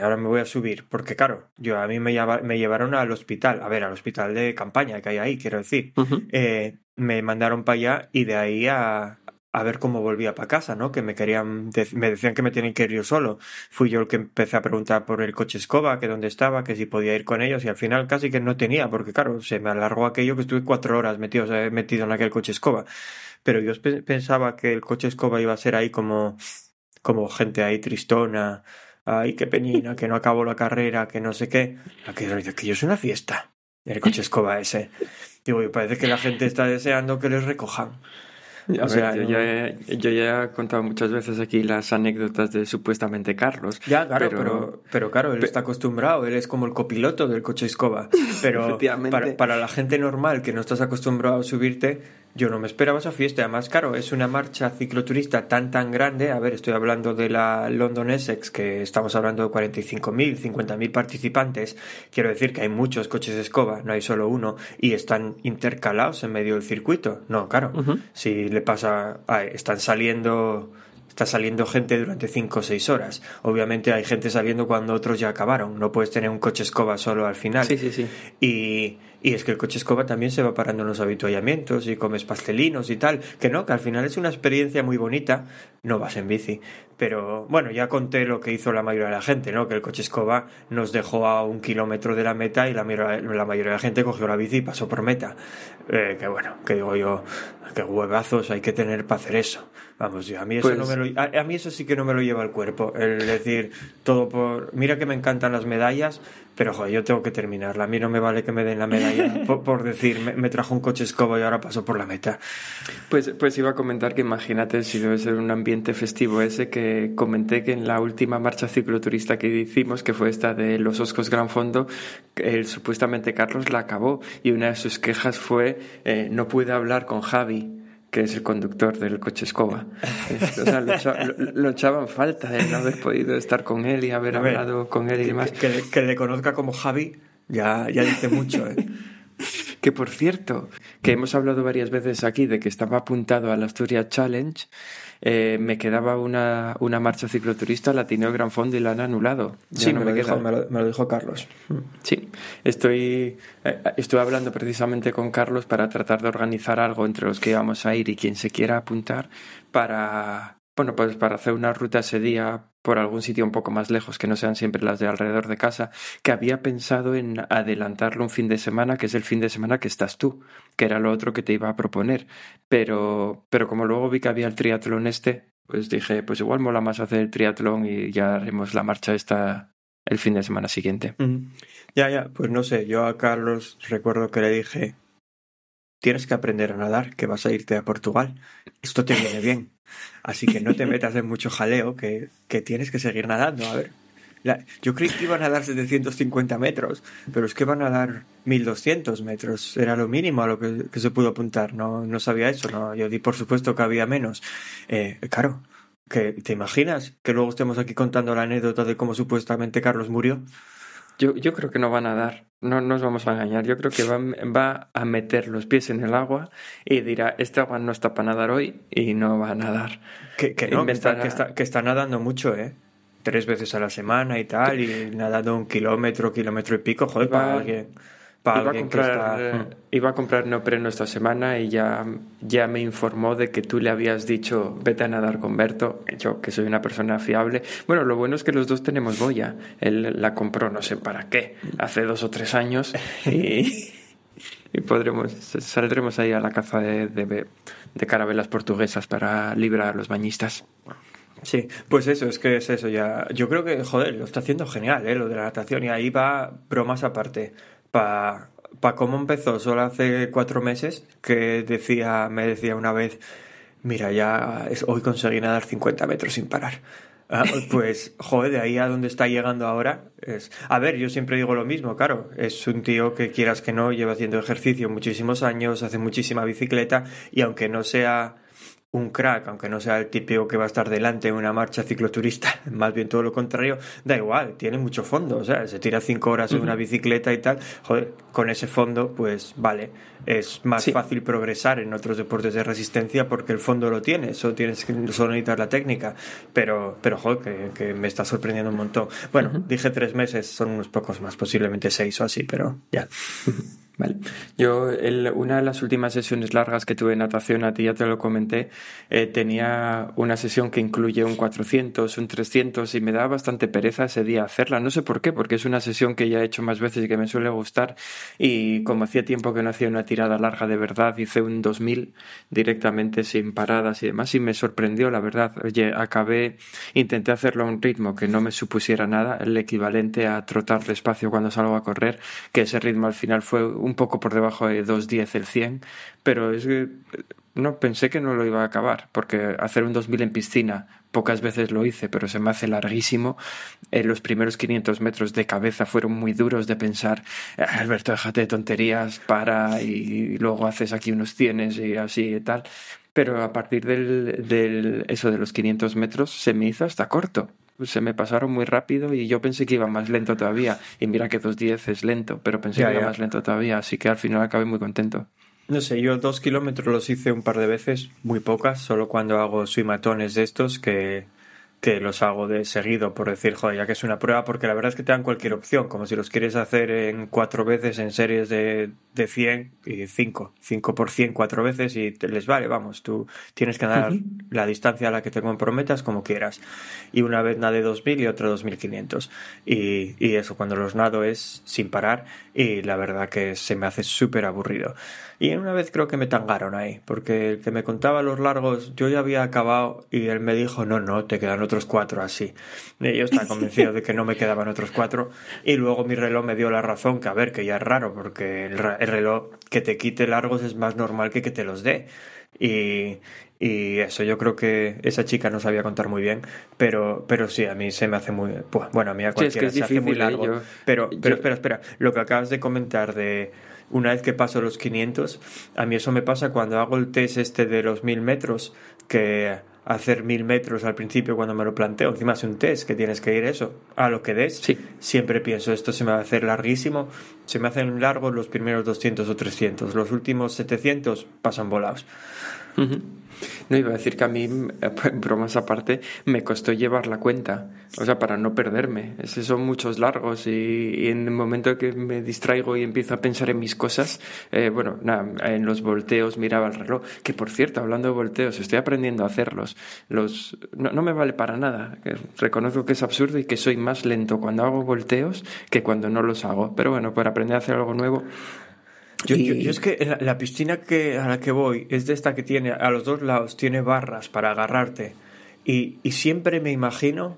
ahora me voy a subir, porque claro, yo a mí me, me llevaron al hospital, a ver, al hospital de campaña que hay ahí, quiero decir. eh, me mandaron para allá y de ahí a, a ver cómo volvía para casa, ¿no? Que me querían, me decían que me tienen que ir yo solo. Fui yo el que empecé a preguntar por el coche escoba, que dónde estaba, que si podía ir con ellos y al final casi que no tenía, porque claro, se me alargó aquello que estuve cuatro horas metido, metido en aquel coche escoba. Pero yo pensaba que el coche escoba iba a ser ahí como, como gente ahí tristona, ay, qué penina, que no acabó la carrera, que no sé qué. Aquello, que yo es una fiesta, el coche escoba ese. Digo, parece que la gente está deseando que les recojan. O sea, yo, ya he, yo, ya he, contado muchas veces aquí las anécdotas de supuestamente Carlos. Ya, claro, pero, pero, claro, él está acostumbrado, él es como el copiloto del coche escoba. Pero para, para, la gente normal que no estás acostumbrado a subirte, yo no me esperaba esa fiesta. Además, claro, es una marcha cicloturista tan, tan grande. A ver, estoy hablando de la London Essex, que estamos hablando de 45.000, 50.000 participantes. Quiero decir que hay muchos coches de escoba, no hay solo uno, y están intercalados en medio del circuito. No, claro, si le pasa, están saliendo está saliendo gente durante 5 o 6 horas. Obviamente hay gente saliendo cuando otros ya acabaron. No puedes tener un coche escoba solo al final. Sí, sí, sí. Y, y es que el coche escoba también se va parando en los habituallamientos y comes pastelinos y tal. Que no, que al final es una experiencia muy bonita. No vas en bici. Pero bueno, ya conté lo que hizo la mayoría de la gente, ¿no? Que el coche escoba nos dejó a un kilómetro de la meta y la, la mayoría de la gente cogió la bici y pasó por meta. Eh, que bueno, que digo yo, qué huevazos hay que tener para hacer eso. Vamos, yo, a mí eso no Pues me lo, a, a, mí eso sí que no me lo lleva el cuerpo. El decir todo por. Mira que me encantan las medallas, pero joder, yo tengo que terminarla. A mí no me vale que me den la medalla por, por, decir me, me, trajo un coche escoba y ahora paso por la meta. Pues, pues iba a comentar que imagínate si debe ser un ambiente festivo ese que comenté que en la última marcha cicloturista que hicimos, que fue esta de los Oscos Gran Fondo, el, supuestamente Carlos la acabó y una de sus quejas fue eh, no pude hablar con Javi que es el conductor del coche escoba. O sea, lo, echa, lo, lo echaban falta de no haber podido estar con él y haber ver, hablado con él y demás. Que, que, que, le conozca como Javi ya, ya dice mucho, ¿eh? Que por cierto, que hemos hablado varias veces aquí de que estaba apuntado al Asturias Challenge, eh, me quedaba una, una marcha cicloturista, la Tineo Gran Fondo y la han anulado. Ya sí, no me, lo dijo, me, lo, me, lo dijo, Carlos. Sí, estoy, eh, estoy hablando precisamente con Carlos para tratar de organizar algo entre los que íbamos a ir y quien se quiera apuntar para, bueno, pues para hacer una ruta ese día por algún sitio un poco más lejos, que no sean siempre las de alrededor de casa, que había pensado en adelantarlo un fin de semana, que es el fin de semana que estás tú, que era lo otro que te iba a proponer. Pero, pero como luego vi que había el triatlón este, pues dije, pues igual mola más hacer el triatlón y ya haremos la marcha esta el fin de semana siguiente. Mm. Ya, ya, pues no sé, yo a Carlos recuerdo que le dije, tienes que aprender a nadar, que vas a irte a Portugal. Esto te viene bien. Así que no te metas en mucho jaleo, que, que tienes que seguir nadando. A ver, la, yo creí que iban a dar 750 metros, pero es que van a dar 1200 metros. Era lo mínimo a lo que, que se pudo apuntar. No, no sabía eso. No, yo di por supuesto que había menos. Eh, claro, que ¿te imaginas que luego estemos aquí contando la anécdota de cómo supuestamente Carlos murió? Yo, yo creo que no van a dar, no nos vamos a engañar. Yo creo que va, va, a meter los pies en el agua y dirá, este agua no está para nadar hoy y no va a nadar. Que, que no, que está, que, está, que está nadando mucho, ¿eh? Tres veces a la semana y tal, y nadando un kilómetro, kilómetro y pico, joder, iba, para alguien. Para iba, alguien a comprar, está... eh, iba a comprar neopreno esta semana y ya, ya me informó de que tú le habías dicho vete a nadar con Berto, yo que soy una persona fiable. Bueno, lo bueno es que los dos tenemos boya. Él la compró no sé para qué, hace dos o tres años y, y podremos, saldremos ahí a la caza de, de, de carabelas portuguesas para librar a los bañistas. Sí, pues eso, es que es eso ya. Yo creo que, joder, lo está haciendo genial, ¿eh? Lo de la natación. Y ahí va bromas aparte. Para pa cómo empezó, solo hace cuatro meses, que decía, me decía una vez, mira, ya es, hoy conseguí nadar 50 metros sin parar. Ah, pues, joder, de ahí a donde está llegando ahora es... A ver, yo siempre digo lo mismo, claro, es un tío que quieras que no, lleva haciendo ejercicio muchísimos años, hace muchísima bicicleta y aunque no sea un crack, aunque no sea el típico que va a estar delante en una marcha cicloturista, más bien todo lo contrario, da igual, tiene mucho fondo, o sea, se tira cinco horas en una bicicleta y tal, joder, con ese fondo, pues vale, es más fácil progresar en otros deportes de resistencia porque el fondo lo tiene, solo tienes que solo necesitas la técnica, pero, pero joder, que, me está sorprendiendo un montón. Bueno, dije tres meses, son unos pocos más, posiblemente seis o así, pero ya. Vale. Yo, el, una de las últimas sesiones largas que tuve natación, a ti ya te lo comenté, eh, tenía una sesión que incluye un 400, un 300 y me daba bastante pereza ese día hacerla. No sé por qué, porque es una sesión que ya he hecho más veces y que me suele gustar. Y como hacía tiempo que no hacía una tirada larga de verdad, hice un 2000 directamente sin paradas y demás y me sorprendió, la verdad. Oye, acabé, intenté hacerlo a un ritmo que no me supusiera nada, el equivalente a trotar despacio cuando salgo a correr, que ese ritmo al final fue un poco por debajo de 2.10 el 100, pero es que no pensé que no lo iba a acabar, porque hacer un 2000 en piscina pocas veces lo hice, pero se me hace larguísimo. Eh, los primeros 500 metros de cabeza fueron muy duros de pensar, ah, Alberto, déjate de tonterías, para y luego haces aquí unos cienes y así y tal. Pero a partir del, del eso de los 500 metros se me hizo hasta corto se me pasaron muy rápido y yo pensé que iba más lento todavía. Y mira que 2.10 es lento, pero pensé que iba más lento todavía, así que al final acabé muy contento. No sé, yo dos kilómetros los hice un par de veces, muy pocas, solo cuando hago swimatones de estos que que los hago de seguido por decir, joder, ya que es una prueba, porque la verdad es que te dan cualquier opción, como si los quieres hacer en cuatro veces en series de, de 100 y 5, 5 por 100 cuatro veces y te les vale, vamos, tú tienes que dar la distancia a la que te comprometas como quieras. Y una vez nade 2000 y otra 2500. Y, y eso, cuando los nado es sin parar y la verdad que se me hace súper aburrido. Y una vez creo que me tangaron ahí, porque el que me contaba los largos, yo ya había acabado y él me dijo, no, no, te quedan otros cuatro así. Y yo estaba convencido de que no me quedaban otros cuatro. Y luego mi reloj me dio la razón, que a ver, que ya es raro, porque el, reloj que te quite largos es más normal que que te los dé. Y, y eso, yo creo que esa chica no sabía contar muy bien, pero, pero sí, a mí se me hace muy. Bueno, a mí a cualquiera se hace muy ¿eh? largo. pero, pero espera, espera, lo que acabas de comentar de una vez que paso los 500, a mí eso me pasa cuando hago el test este de los 1000 metros, que hacer 1000 metros al principio cuando me lo planteo, encima es un test que tienes que ir eso, a lo que des, sí. siempre pienso, esto se me va a hacer larguísimo, se me hacen largos los primeros 200 o 300, los últimos 700 pasan volados. No iba a decir que a mí, eh, bromas aparte, me costó llevar la cuenta, o sea, para no perderme. Esos son muchos largos y, en el momento que me distraigo y empiezo a pensar en mis cosas, eh, bueno, en los volteos miraba el reloj, que por cierto, hablando de volteos, estoy aprendiendo a hacerlos. Los, no, no me vale para nada. Reconozco que es absurdo y que soy más lento cuando hago volteos que cuando no los hago. Pero bueno, para aprender a hacer algo nuevo, yo, es que la, piscina que, a la que voy es de esta que tiene a los dos lados, tiene barras para agarrarte. Y, y siempre me imagino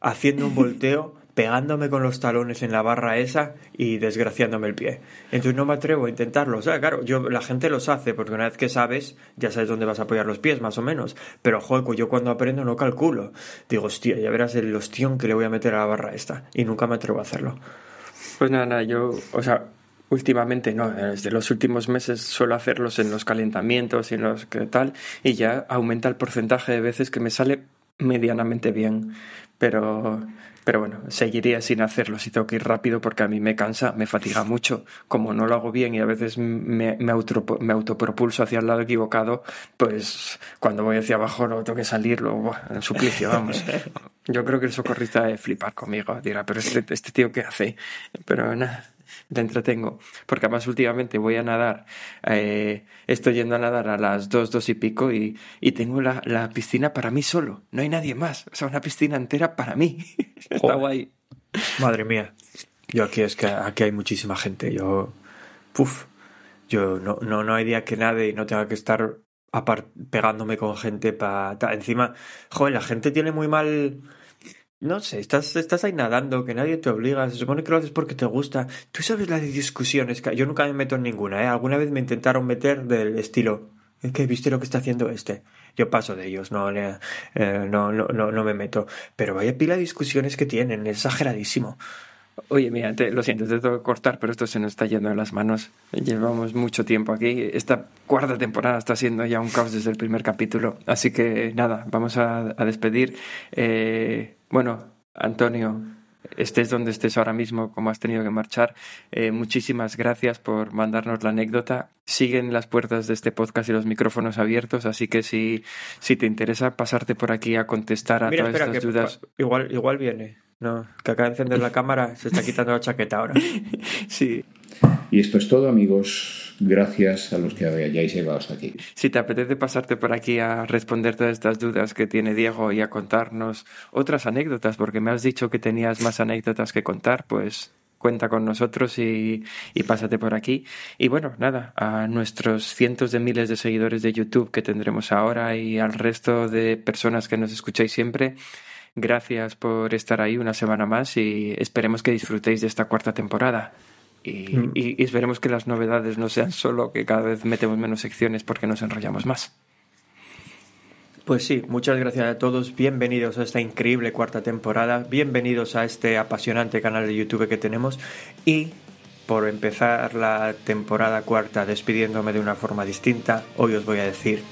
haciendo un volteo, pegándome con los talones en la barra esa y desgraciándome el pie. Entonces no me atrevo a intentarlo. O sea, claro, yo, la gente los hace porque una vez que sabes, ya sabes dónde vas a apoyar los pies, más o menos. Pero, joder, yo cuando aprendo no calculo. Digo, hostia, ya verás el hostión que le voy a meter a la barra esta. Y nunca me atrevo a hacerlo. Pues nada, nada, yo, o sea, Últimamente no, desde los últimos meses suelo hacerlos en los calentamientos y en los que tal, y ya aumenta el porcentaje de veces que me sale medianamente bien. Pero, pero bueno, seguiría sin hacerlo si tengo que ir rápido porque a mí me cansa, me fatiga mucho. Como no lo hago bien y a veces me, me, me autopropulso hacia el lado equivocado, pues cuando voy hacia abajo no tengo que salir, luego, en suplicio, vamos. Yo creo que el socorrista de flipar conmigo, dirá, pero este, este tío qué hace. Pero nada, te entretengo. Porque además últimamente voy a nadar, eh, estoy yendo a nadar a las dos, dos y pico y, y tengo la, la, piscina para mí solo. No hay nadie más. O sea, una piscina entera para mí. Está guay. Madre mía. Yo aquí es que aquí hay muchísima gente. Yo, puf, yo no, no, no hay día que nade y no tenga que estar pegándome con gente para... Encima, joder, la gente tiene muy mal... No sé, estás, estás ahí nadando, que nadie te obliga, se supone que lo haces porque te gusta. Tú sabes las discusiones, que yo nunca me meto en ninguna, ¿eh? Alguna vez me intentaron meter del estilo, es que viste lo que está haciendo este. Yo paso de ellos, no, eh, no, no, no, no me meto. Pero vaya pila de discusiones que tienen, exageradísimo. Oye, mira, te, lo siento, te tengo que cortar, pero esto se nos está yendo de las manos. Llevamos mucho tiempo aquí. Esta cuarta temporada está siendo ya un caos desde el primer capítulo. Así que nada, vamos a, despedir. Eh, bueno, Antonio, estés donde estés ahora mismo, como has tenido que marchar, eh, muchísimas gracias por mandarnos la anécdota. Siguen las puertas de este podcast y los micrófonos abiertos, así que si, si te interesa pasarte por aquí a contestar a todas estas dudas. Igual, igual viene. No, que acaba de encender la cámara, se está quitando la chaqueta ahora. sí. Y esto es todo, amigos. Gracias a los que hayáis llegado hasta aquí. Si te apetece pasarte por aquí a responder todas estas dudas que tiene Diego y a contarnos otras anécdotas, porque me has dicho que tenías más anécdotas que contar, pues cuenta con nosotros y, y, pásate por aquí. Y bueno, nada, a nuestros cientos de miles de seguidores de YouTube que tendremos ahora y al resto de personas que nos escucháis siempre, Gracias por estar ahí una semana más y esperemos que disfrutéis de esta cuarta temporada. Y, mm. esperemos que las novedades no sean solo que cada vez metemos menos secciones porque nos enrollamos más. Pues sí, muchas gracias a todos. Bienvenidos a esta increíble cuarta temporada. Bienvenidos a este apasionante canal de YouTube que tenemos. Y por empezar la temporada cuarta despidiéndome de una forma distinta, hoy os voy a decir,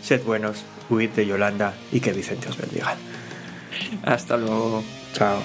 sed buenos, huid de Yolanda y que Vicente os bendiga. Hasta luego. Chao.